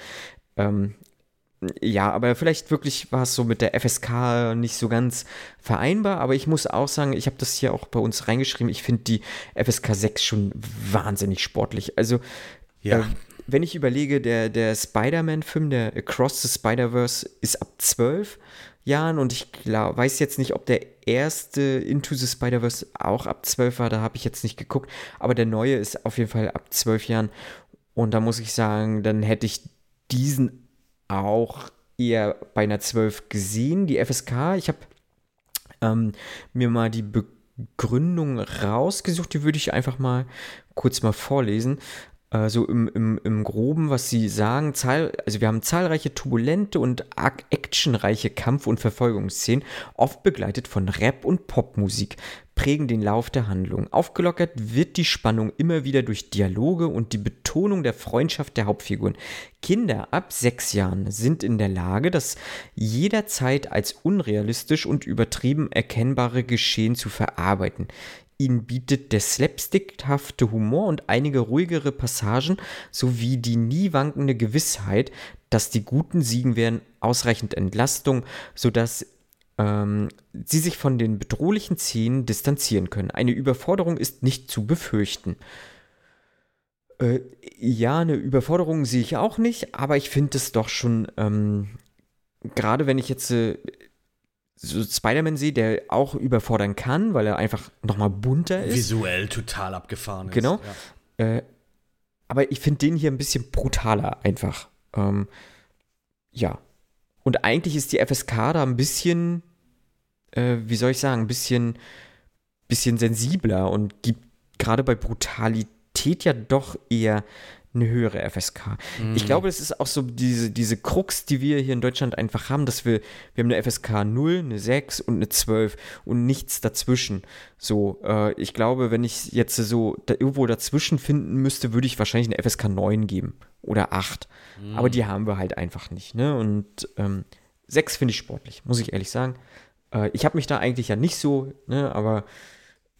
ähm, ja, aber vielleicht wirklich war es so mit der FSK nicht so ganz vereinbar, aber ich muss auch sagen, ich habe das hier auch bei uns reingeschrieben, ich finde die FSK 6 schon wahnsinnig sportlich. Also Ja. äh, wenn ich überlege, der, der Spider-Man-Film, der Across the Spider-Verse, ist ab 12 Jahren und ich glaub, weiß jetzt nicht, ob der erste Into the Spider-Verse auch ab 12 war, da habe ich jetzt nicht geguckt, aber der neue ist auf jeden Fall ab 12 Jahren und da muss ich sagen, dann hätte ich diesen auch eher bei einer 12 gesehen, die FSK. Ich habe ähm, mir mal die Begründung rausgesucht, die würde ich einfach mal kurz mal vorlesen. Äh, so im, im, im Groben, was sie sagen, zahl, also wir haben zahlreiche turbulente und actionreiche Kampf- und Verfolgungsszenen, oft begleitet von Rap und Popmusik, prägen den Lauf der Handlung. Aufgelockert wird die Spannung immer wieder durch Dialoge und die Betonung der Freundschaft der Hauptfiguren. Kinder ab sechs Jahren sind in der Lage, das jederzeit als unrealistisch und übertrieben erkennbare Geschehen zu verarbeiten. Ihnen bietet der slapstickhafte Humor und einige ruhigere Passagen sowie die nie wankende Gewissheit, dass die Guten siegen werden, ausreichend Entlastung, sodass ähm, sie sich von den bedrohlichen Szenen distanzieren können. Eine Überforderung ist nicht zu befürchten. Äh, ja, eine Überforderung sehe ich auch nicht, aber ich finde es doch schon, ähm, gerade wenn ich jetzt äh, so Spider-Man sehe, der auch überfordern kann, weil er einfach nochmal bunter ist. Visuell total abgefahren ist. Genau. Ja. Äh, aber ich finde den hier ein bisschen brutaler einfach. Ähm, ja. Und eigentlich ist die FSK da ein bisschen, äh, wie soll ich sagen, ein bisschen, bisschen sensibler und gibt gerade bei Brutalität ja doch eher eine höhere FSK. Ich glaube, es ist auch so diese, diese Krux, die wir hier in Deutschland einfach haben, dass wir, wir haben eine FSK 0, eine 6 und eine 12 und nichts dazwischen. So, äh, ich glaube, wenn ich jetzt so da irgendwo dazwischen finden müsste, würde ich wahrscheinlich eine FSK 9 geben oder 8. Aber die haben wir halt einfach nicht, ne? Und ähm, 6 finde ich sportlich, muss ich ehrlich sagen. Äh, ich habe mich da eigentlich ja nicht so, ne, aber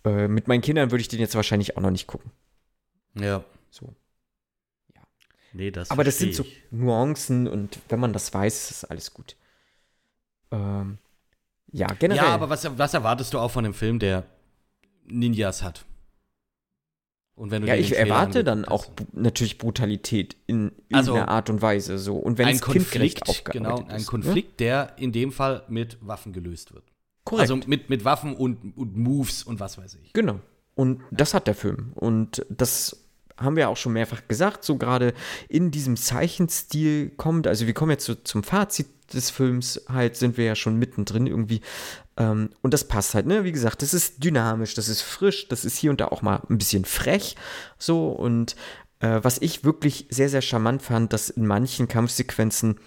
äh, mit meinen Kindern würde ich den jetzt wahrscheinlich auch noch nicht gucken. ja. So. Nee, das Aber das sind so. Nuancen und wenn man das weiß, ist alles gut. Ähm, ja, generell. Ja, aber was, was erwartest du auch von einem Film, der Ninjas hat? Und wenn du ja, ich erwarte dann auch natürlich Brutalität in Also, irgendeiner Art und Weise so. Und wenn ein es Konflikt, genau, ein ist, Konflikt, der in dem Fall mit Waffen gelöst wird. Ne? Korrekt. Also mit, mit Waffen und, und Moves und was weiß ich. Genau. Und das hat der Film. Und das haben wir auch schon mehrfach gesagt, so gerade in diesem Zeichenstil kommt, also wir kommen jetzt so zum Fazit des Films, halt sind wir ja schon mittendrin irgendwie. Ähm, und das passt halt, ne? Wie gesagt, das ist dynamisch, das ist frisch, das ist hier und da auch mal ein bisschen frech, so. Und äh, was ich wirklich sehr, sehr charmant fand, dass in manchen Kampfsequenzen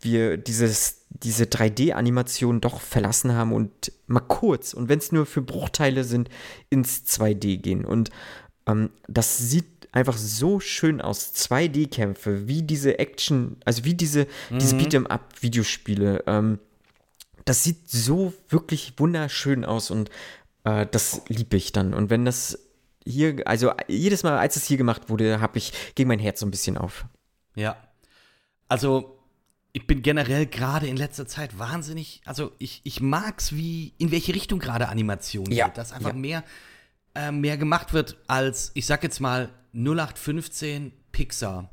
wir dieses, diese 3D-Animation doch verlassen haben und mal kurz, und wenn es nur für Bruchteile sind, ins 2D gehen. Und ähm, das sieht einfach so schön aus. 2D-Kämpfe, wie diese Action, also wie diese, diese Beat'em-up-Videospiele. Ähm, das sieht so wirklich wunderschön aus und äh, das liebe ich dann. Und wenn das hier, also jedes Mal, als es hier gemacht wurde, habe ich gegen mein Herz so ein bisschen auf. Ja. Also, ich bin generell gerade in letzter Zeit wahnsinnig, also ich, ich mag's, wie, in welche Richtung gerade Animation Ja, geht. Dass einfach ja. mehr, äh, mehr gemacht wird als, ich sag jetzt mal, 0815 Pixar.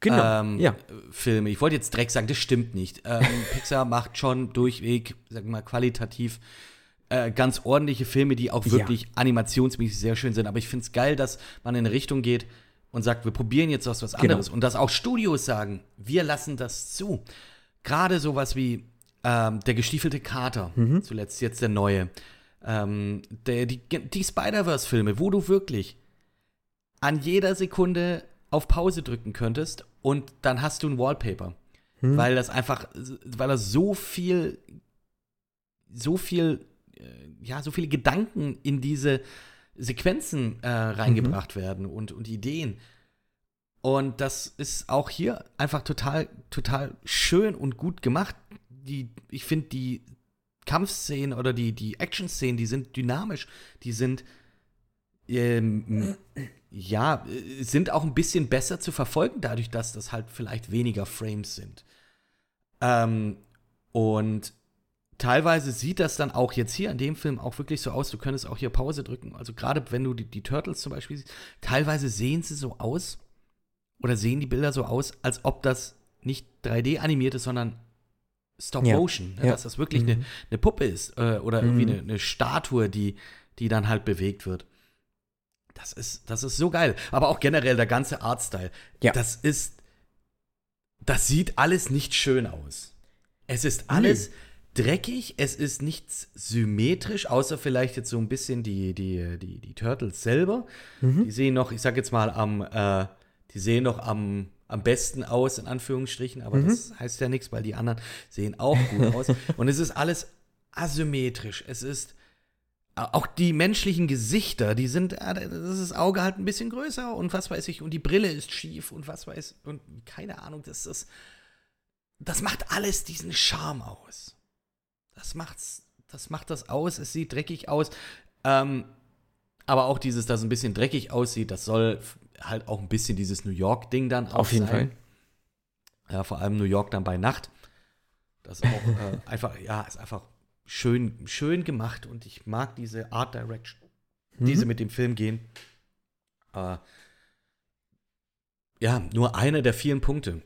Genau. ähm, ja. Filme. Ich wollte jetzt Dreck sagen, das stimmt nicht. Ähm, [laughs] Pixar macht schon durchweg, sag mal, qualitativ äh, ganz ordentliche Filme, die auch Ja. wirklich animationsmäßig sehr schön sind. Aber ich finde es geil, dass man in eine Richtung geht und sagt, wir probieren jetzt was, was Genau. anderes. Und dass auch Studios sagen, wir lassen das zu. Gerade sowas wie ähm, der gestiefelte Kater, Mhm. zuletzt jetzt der neue. Ähm, der, die die Spider-Verse-Filme, wo du wirklich an jeder Sekunde auf Pause drücken könntest und dann hast du ein Wallpaper. weil das einfach, weil er so viel, so viel, äh, ja, so viele Gedanken in diese Sequenzen äh, reingebracht werden und, und Ideen. Und das ist auch hier einfach total, total schön und gut gemacht. Die, ich finde, die Kampfszenen oder die, die Action-Szenen, die sind dynamisch, die sind ähm, ja, äh, sind auch ein bisschen besser zu verfolgen, dadurch, dass das halt vielleicht weniger Frames sind. Ähm, und teilweise sieht das dann auch jetzt hier in dem Film auch wirklich so aus, du könntest auch hier Pause drücken. Also gerade wenn du die, die Turtles zum Beispiel siehst, teilweise sehen sie so aus oder sehen die Bilder so aus, als ob das nicht 3D animiert ist, sondern Stop Ja. Motion. Ne? Ja. Dass das wirklich Mhm. eine, eine Puppe ist äh, oder Mhm. irgendwie eine, eine Statue, die, die dann halt bewegt wird. Das ist, das ist so geil. Aber auch generell der ganze Artstyle. Ja. Das ist, das sieht alles nicht schön aus. Es ist alles dreckig, es ist nichts symmetrisch, außer vielleicht jetzt so ein bisschen die, die, die, die Turtles selber. Mhm. Die sehen noch, ich sag jetzt mal, am, äh, die sehen noch am, am besten aus, in Anführungsstrichen, aber Mhm. das heißt ja nichts, weil die anderen sehen auch gut [laughs] aus. Und es ist alles asymmetrisch. Es ist auch die menschlichen Gesichter, die sind, äh, das Auge halt ein bisschen größer und was weiß ich, und die Brille ist schief und was weiß, und keine Ahnung, das ist, das macht alles diesen Charme aus. Das macht's, das macht das aus, es sieht dreckig aus, ähm, aber auch dieses, dass es ein bisschen dreckig aussieht, das soll halt auch ein bisschen dieses New York-Ding dann Auf jeden sein. Fall. Ja, vor allem New York dann bei Nacht. Das ist auch [laughs] äh, einfach, ja, ist einfach schön, schön gemacht und ich mag diese Art Direction, Mhm. die sie mit dem Film gehen. Äh, ja, nur einer der vielen Punkte,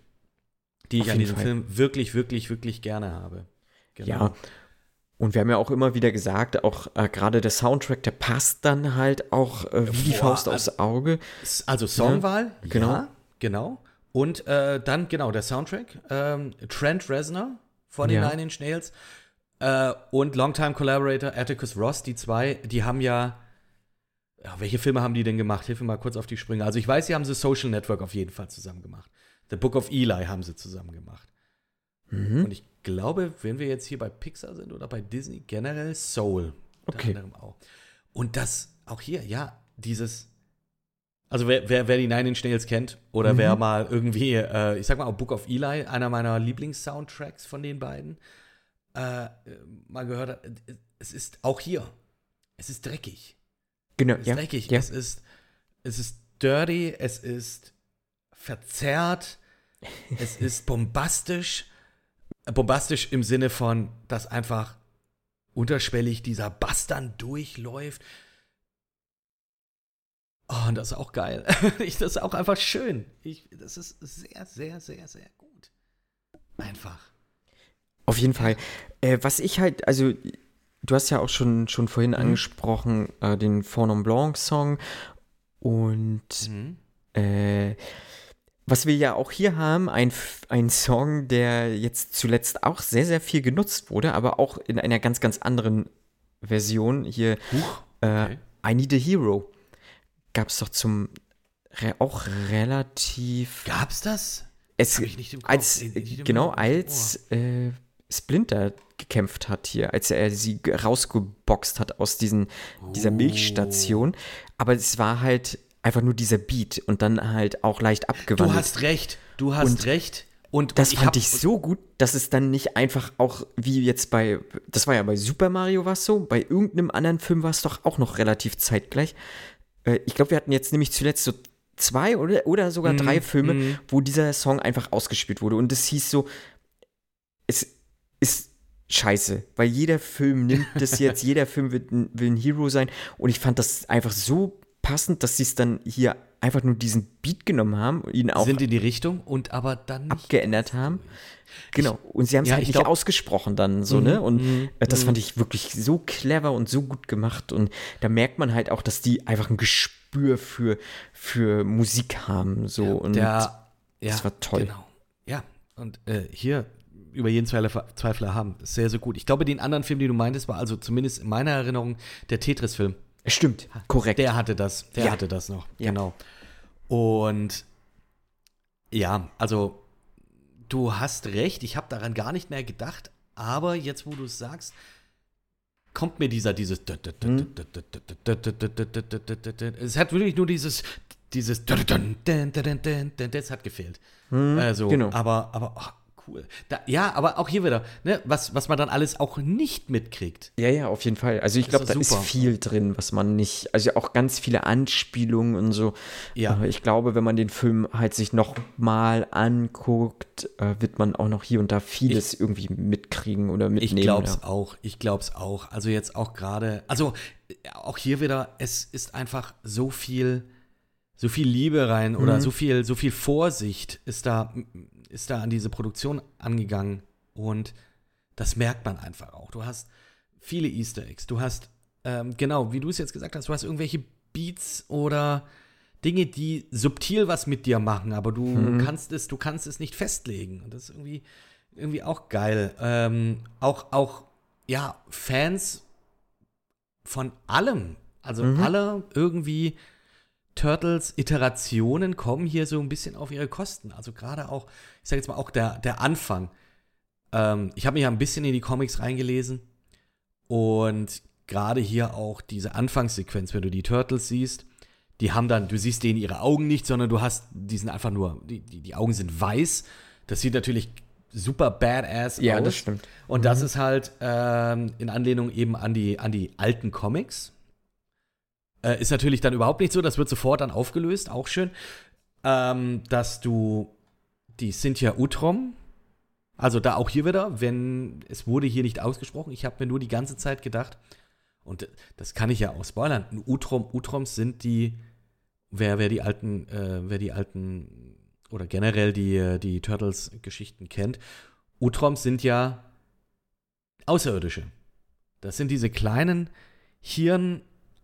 die Auf ich an diesem Fall. Film wirklich, wirklich, wirklich gerne habe. Genau. Ja. Und wir haben ja auch immer wieder gesagt, auch äh, gerade der Soundtrack, der passt dann halt auch äh, wie die Boah, Faust aufs Auge. Also Songwahl, genau. ja, genau. Und äh, dann, genau, der Soundtrack. Ähm, Trent Reznor von den Ja. Nine Inch Nails äh, und Longtime Collaborator Atticus Ross, die zwei, die haben ja, ja, welche Filme haben die denn gemacht? Hilf mir mal kurz auf die Sprünge. Also ich weiß, sie haben The Social Network auf jeden Fall zusammen gemacht. The Book of Eli haben sie zusammen gemacht. Mhm. Und ich glaube, wenn wir jetzt hier bei Pixar sind oder bei Disney, generell Soul. Okay. anderem auch. Und das auch hier, ja, dieses. Also wer, wer, wer die Nine Inch Nails kennt oder wer mal irgendwie, äh, ich sag mal auch Book of Eli, einer meiner Lieblings-Soundtracks von den beiden, äh, mal gehört hat, äh, es ist auch hier, es ist dreckig. Genau, Es ist ja. dreckig, ja. es ist, es ist dirty, es ist verzerrt, [laughs] es ist bombastisch. Bombastisch im Sinne von, dass einfach unterschwellig dieser Bass dann durchläuft. Oh, und das ist auch geil. [laughs] ich, das ist auch einfach schön. Ich, das ist sehr, sehr, sehr, sehr gut. Einfach. Auf jeden Fall. Äh, was ich halt, also du hast ja auch schon, schon vorhin angesprochen, äh, den Fort Non Blanc Song und Mhm. äh, was wir ja auch hier haben, ein, ein Song, der jetzt zuletzt auch sehr, sehr viel genutzt wurde, aber auch in einer ganz, ganz anderen Version. Hier, Huch. äh, okay. I Need a Hero. Gab es doch zum re auch relativ. Gab's das? es, hab ich nicht im Kopf. als, im- genau, als äh, Splinter gekämpft hat hier, als er sie ge- rausgeboxt hat aus diesen, dieser Oh. Milchstation. Aber es war halt einfach nur dieser Beat und dann halt auch leicht Du abgewandelt. hast recht. Du hast Und recht. Und, das und fand hab- ich so gut, dass es dann nicht einfach auch wie jetzt bei, das war ja bei Super Mario war es so, bei irgendeinem anderen Film war es doch auch noch relativ zeitgleich. Äh, ich glaube, wir hatten jetzt nämlich zuletzt so zwei oder, oder sogar Mhm, drei Filme, mhm. wo dieser Song einfach ausgespielt wurde. Und es hieß so, es ist scheiße, weil jeder Film nimmt das jetzt, [laughs] jeder Film wird, ein- will ein Hero sein. Und ich fand das einfach so passend, dass sie es dann hier einfach nur diesen Beat genommen haben und ihn auch sind in die Richtung und aber dann abgeändert haben. Genau. Und sie haben es ja, halt ich nicht glaub- ausgesprochen dann so, Mhm, ne? Und mhm, äh, das mhm. fand ich wirklich so clever und so gut gemacht. Und da merkt man halt auch, dass die einfach ein Gespür für, für Musik haben. So. und der, ja, das war toll. Genau. Ja, und äh, hier über jeden Zweifler, Zweifler haben. Sehr, sehr gut. Ich glaube, den anderen Film, den du meintest, war also zumindest in meiner Erinnerung der Tetris-Film. Stimmt, korrekt. Der hatte das. Der Ja. hatte das noch. Ja. Genau. Und ja, also du hast recht, ich habe daran gar nicht mehr gedacht, aber jetzt, wo du es sagst, kommt mir dieser, dieses. Es hat wirklich nur dieses, dieses. Das hat gefehlt. Also, genau. aber, aber, oh, cool. Da, ja, aber auch hier wieder, ne, was, was man dann alles auch nicht mitkriegt. Ja, ja, auf jeden Fall. Also ich Ist glaube, da ist super. viel drin, was man nicht, also auch ganz viele Anspielungen und so. Ja. Äh, Ich glaube, wenn man den Film halt sich noch mal anguckt, äh, wird man auch noch hier und da vieles irgendwie mitkriegen oder mitnehmen. Ich glaub's ja. auch. Ich glaub's auch. Also jetzt auch gerade, also äh, auch hier wieder, es ist einfach so viel, so viel Liebe rein oder Mhm. so viel, so viel Vorsicht ist da, ist da an diese Produktion angegangen und das merkt man einfach auch. Du hast viele Easter Eggs. Du hast, ähm, genau, wie du es jetzt gesagt hast, du hast irgendwelche Beats oder Dinge, die subtil was mit dir machen, aber du Mhm. kannst es, du kannst es nicht festlegen. Und das ist irgendwie, irgendwie auch geil. Ähm, auch, auch, ja, Fans von allem, also Mhm. alle irgendwie Turtles Iterationen kommen hier so ein bisschen auf ihre Kosten. Also gerade auch, ich sage jetzt mal auch der, der Anfang. Ähm, ich habe mich ja ein bisschen in die Comics reingelesen und gerade hier auch diese Anfangssequenz, wenn du die Turtles siehst, die haben dann, du siehst denen ihre Augen nicht, sondern du hast, die sind einfach nur, die, die, die Augen sind weiß. Das sieht natürlich super badass Ja, aus. das stimmt. Und das ist halt ähm, in Anlehnung eben an die, an die alten Comics. Äh, ist natürlich dann überhaupt nicht so, das wird sofort dann aufgelöst, auch schön. Ähm, dass du die Cynthia Utrom, also da auch hier wieder, wenn es wurde hier nicht ausgesprochen, ich habe mir nur die ganze Zeit gedacht, und das kann ich ja auch spoilern, Utrom, Utroms sind die, wer, wer die alten, äh, wer die alten oder generell die, äh, die Turtles-Geschichten kennt, Utroms sind ja Außerirdische. Das sind diese kleinen,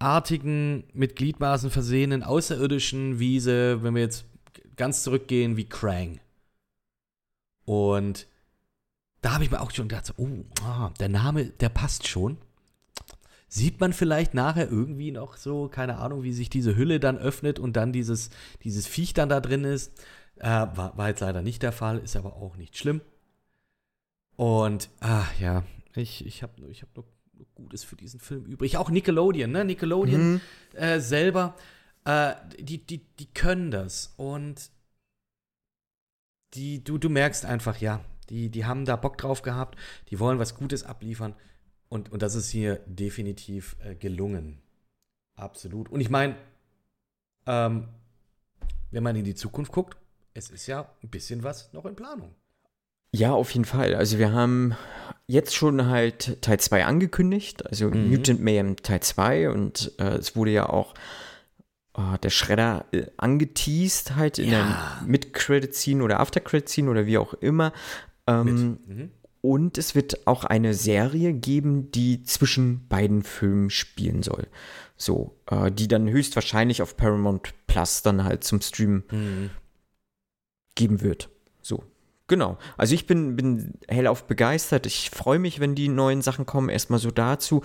hirnartigen, mit Gliedmaßen versehenen Außerirdischen, wie sie, wenn wir jetzt ganz zurückgehen, wie Krang. Und da habe ich mir auch schon gedacht, so, oh, ah, der Name, der passt schon. Sieht man vielleicht nachher irgendwie noch so, keine Ahnung, wie sich diese Hülle dann öffnet und dann dieses, dieses Viech dann da drin ist. Äh, war, war jetzt leider nicht der Fall, ist aber auch nicht schlimm. Und, ah ja, ich, ich habe ich hab nur Gutes für diesen Film übrig. Auch Nickelodeon, ne? Nickelodeon äh, selber, äh, die, die, die können das. Und die, du, du merkst einfach, ja, die, die haben da Bock drauf gehabt, die wollen was Gutes abliefern. Und, und das ist hier definitiv äh, gelungen. Absolut. Und ich meine, ähm, wenn man in die Zukunft guckt, es ist ja ein bisschen was noch in Planung. Ja, auf jeden Fall. Also wir haben jetzt schon halt Teil 2 angekündigt, also Mhm. Mutant Mayhem Teil 2 und äh, es wurde ja auch äh, der Schredder äh, angeteased halt in Ja. der Mid-Credit-Scene oder After-Credit-Scene oder wie auch immer. Ähm, Mhm. Und es wird auch eine Serie geben, die zwischen beiden Filmen spielen soll. So, äh, die dann höchstwahrscheinlich auf Paramount Plus dann halt zum Streamen Mhm. geben wird. Genau. Also ich bin, bin hellauf begeistert. Ich freue mich, wenn die neuen Sachen kommen. Erstmal so dazu.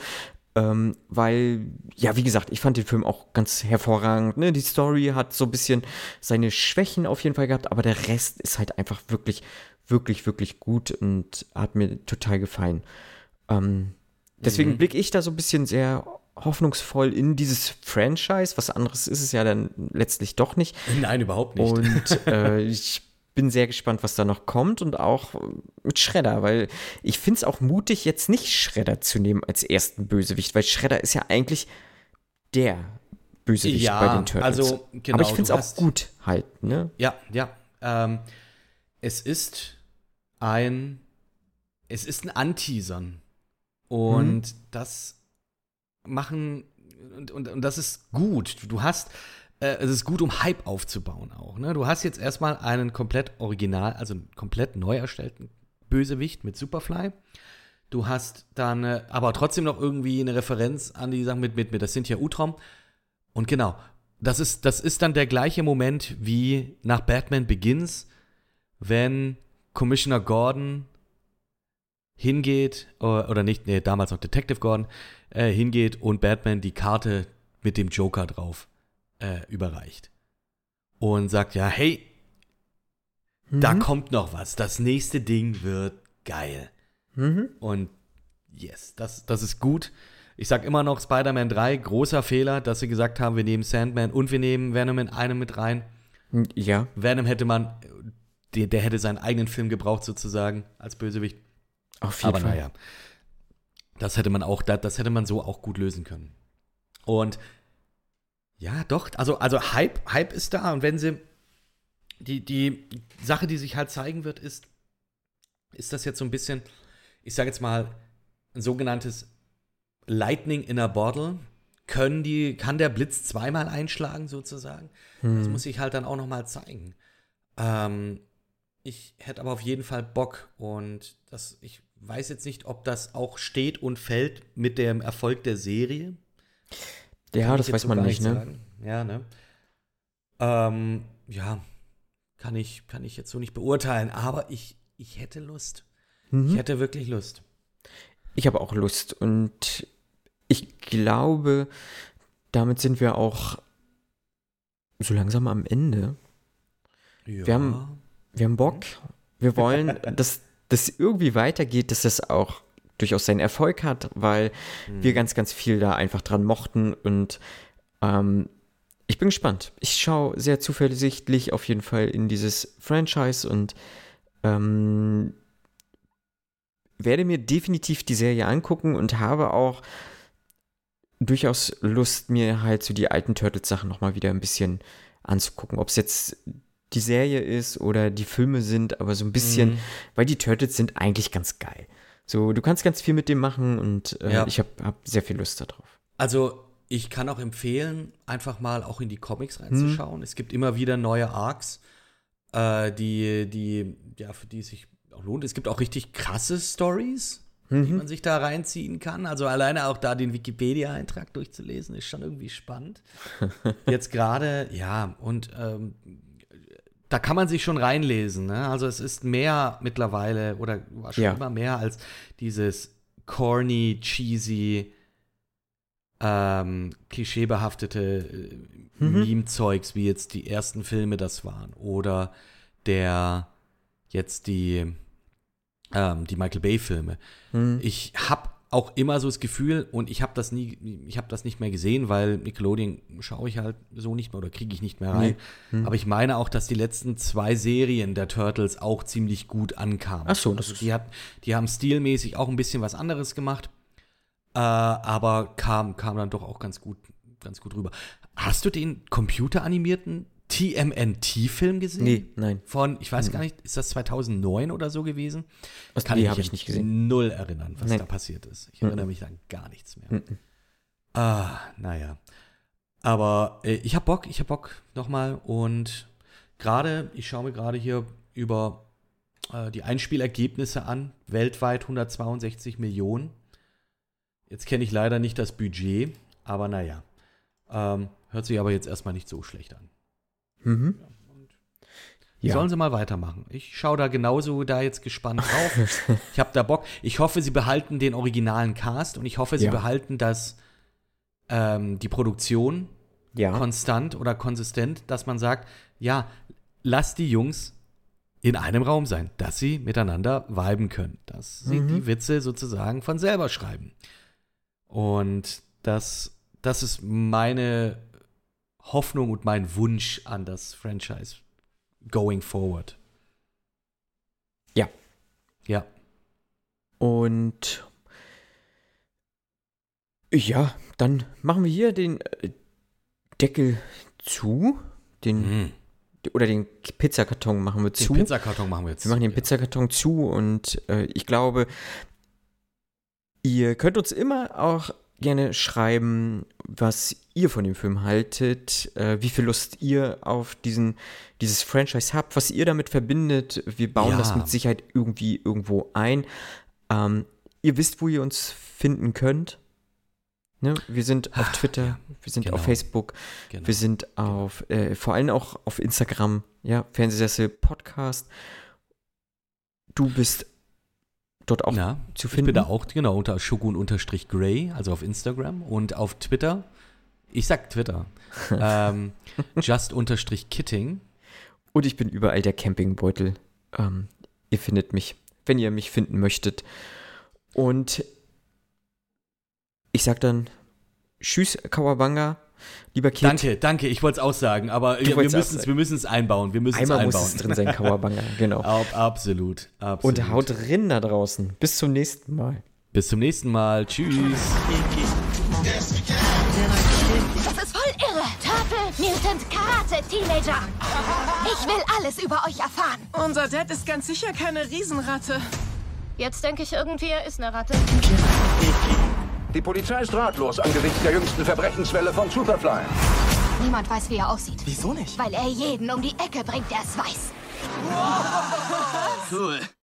Ähm, weil, ja, wie gesagt, ich fand den Film auch ganz hervorragend. Ne? Die Story hat so ein bisschen seine Schwächen auf jeden Fall gehabt, aber der Rest ist halt einfach wirklich, wirklich, wirklich gut und hat mir total gefallen. Ähm, deswegen blicke ich da so ein bisschen sehr hoffnungsvoll in dieses Franchise. Was anderes ist es ja dann letztlich doch nicht. Nein, überhaupt nicht. Und äh, [laughs] ich bin sehr gespannt, was da noch kommt und auch mit Shredder, weil ich finde es auch mutig, jetzt nicht Shredder zu nehmen als ersten Bösewicht, weil Shredder ist ja eigentlich der Bösewicht Ja, bei den Turtles. also, genau, Aber ich finde es auch gut halt, ne? Ja, ja. Ähm, es ist ein, es ist ein Anteasern. Und das machen, und, und, und das ist gut. Du hast, äh, es ist gut, um Hype aufzubauen auch. Ne? Du hast jetzt erstmal einen komplett original, also einen komplett neu erstellten Bösewicht mit Superfly. Du hast dann äh, aber trotzdem noch irgendwie eine Referenz an die Sachen mit, mit, mit das sind ja Utrom. Und genau, das ist, das ist dann der gleiche Moment wie nach Batman Begins, wenn Commissioner Gordon hingeht, oder, oder nicht, nee, damals noch Detective Gordon, äh, hingeht und Batman die Karte mit dem Joker drauf äh, überreicht. Und sagt, ja, hey, da kommt noch was. Das nächste Ding wird geil. Und yes, das, das ist gut. Ich sag immer noch Spider-Man 3, großer Fehler, dass sie gesagt haben, wir nehmen Sandman und wir nehmen Venom in einem mit rein. Ja, Venom hätte man, der, der hätte seinen eigenen Film gebraucht sozusagen als Bösewicht. auf jeden Aber Fall. naja, das hätte man auch, das, das hätte man so auch gut lösen können. Und ja, doch, also, also Hype, Hype ist da und wenn sie, die, die Sache, die sich halt zeigen wird, ist, ist das jetzt so ein bisschen, ich sage jetzt mal, ein sogenanntes Lightning in a Bottle. Können die, kann der Blitz zweimal einschlagen sozusagen? Das muss sich halt dann auch noch mal zeigen. Ähm, ich hätte aber auf jeden Fall Bock und das, ich weiß jetzt nicht, ob das auch steht und fällt mit dem Erfolg der Serie. Ja, das weiß so man nicht, ne? sagen. Ja, ne? Ähm, ja, kann ich, kann ich jetzt so nicht beurteilen, aber ich, ich hätte Lust. Mhm. Ich hätte wirklich Lust. Ich habe auch Lust und ich glaube, damit sind wir auch so langsam am Ende. Ja. Wir haben- Wir haben Bock. Wir wollen, [laughs] dass das irgendwie weitergeht, dass das auch durchaus seinen Erfolg hat, weil wir ganz, ganz viel da einfach dran mochten und ähm, ich bin gespannt. Ich schaue sehr zuversichtlich auf jeden Fall in dieses Franchise und ähm, werde mir definitiv die Serie angucken und habe auch durchaus Lust, mir halt so die alten Turtles-Sachen nochmal wieder ein bisschen anzugucken. Ob es jetzt die Serie ist oder die Filme sind, aber so ein bisschen, Mhm. weil die Turtles sind eigentlich ganz geil. So, du kannst ganz viel mit dem machen und äh, Ja. ich habe hab sehr viel Lust darauf. Also, ich kann auch empfehlen, einfach mal auch in die Comics Mhm. reinzuschauen. Es gibt immer wieder neue Arcs, äh, die, die, ja, für die es sich auch lohnt. Es gibt auch richtig krasse Stories, die Mhm. man sich da reinziehen kann. Also alleine auch da den Wikipedia-Eintrag durchzulesen, ist schon irgendwie spannend. [laughs] Jetzt gerade, ja, und ähm, da kann man sich schon reinlesen. Ne? Also es ist mehr mittlerweile oder war schon Ja. immer mehr als dieses corny, cheesy, ähm, klischeebehaftete äh, Meme-Zeugs, wie jetzt die ersten Filme das waren. Oder der jetzt die, ähm, die Michael Bay-Filme. Ich habe auch immer so das Gefühl, und ich habe das nie, ich habe das nicht mehr gesehen, weil Nickelodeon schaue ich halt so nicht mehr oder kriege ich nicht mehr rein. Aber ich meine auch, dass die letzten zwei Serien der Turtles auch ziemlich gut ankamen. Ach so, das also die, hat, die haben stilmäßig auch ein bisschen was anderes gemacht, äh, aber kam, kam dann doch auch ganz gut, ganz gut rüber. Hast du den computeranimierten TMNT-Film gesehen? Nee, nein. Von, ich weiß gar nicht, ist das 2009 oder so gewesen? Das Kann nee, ich habe ich nicht gesehen. null erinnern, was Nein. da passiert ist. Ich erinnere mich an gar nichts mehr. Ah, naja. Aber äh, ich hab Bock, ich hab Bock nochmal und gerade, ich schaue mir gerade hier über äh, die Einspielergebnisse an, weltweit 162 Millionen. Jetzt kenne ich leider nicht das Budget, aber naja. Ähm, hört sich aber jetzt erstmal nicht so schlecht an. Mhm. Ja. Sollen sie mal weitermachen. Ich schaue da genauso da jetzt gespannt drauf. ich habe da Bock. Ich hoffe, sie behalten den originalen Cast und ich hoffe, sie Ja. behalten das, ähm, die Produktion ja. konstant oder konsistent, dass man sagt, ja, lass die Jungs in einem Raum sein, dass sie miteinander viben können, dass sie Mhm. die Witze sozusagen von selber schreiben. Und das, das ist meine Hoffnung und mein Wunsch an das Franchise going forward. Ja. Ja. Und ja, dann machen wir hier den äh, Deckel zu. Den, Mhm. Oder den Pizzakarton machen wir Den zu. Pizzakarton machen wir jetzt. Wir machen den ja. Pizzakarton zu und äh, ich glaube, ihr könnt uns immer auch gerne schreiben, was ihr von dem Film haltet, äh, wie viel Lust ihr auf diesen, dieses Franchise habt, was ihr damit verbindet. Wir bauen Ja. das mit Sicherheit irgendwie irgendwo ein. Ähm, ihr wisst, wo ihr uns finden könnt. Ne? Wir sind auf Ah, Twitter, ja, wir sind genau. auf Facebook, Genau. wir sind auf, äh, vor allem auch auf Instagram, ja, Fernsehsessel Podcast. Du bist dort auch ja, zu ich finden. bin da auch, genau, unter Shogun-Gray, also auf Instagram und auf Twitter. Ich sag Twitter. [laughs] ähm, Just-Kitting. Und ich bin überall der Campingbeutel. Ähm, ihr findet mich, wenn ihr mich finden möchtet. Und ich sag dann Tschüss, Kawabanga. Lieber Kid. Danke, danke, ich wollte es auch sagen, aber wir wollt's auch müssen es wir müssen's einbauen. Wir müssen es Einmal muss einbauen. es drin sein, Kawabanga, [laughs] genau. Ab, absolut, absolut. Und haut drin da draußen. Bis zum nächsten Mal. Bis zum nächsten Mal. Tschüss. Das ist voll irre. Turtle Mutant Karate Teenager. Ich will alles über euch erfahren. Unser Dad ist ganz sicher keine Riesenratte. Jetzt denke ich irgendwie, er ist eine Ratte. Die Polizei ist ratlos angesichts der jüngsten Verbrechenswelle von Superfly. Niemand weiß, wie er aussieht. Wieso nicht? Weil er jeden um die Ecke bringt, der es weiß. Cool.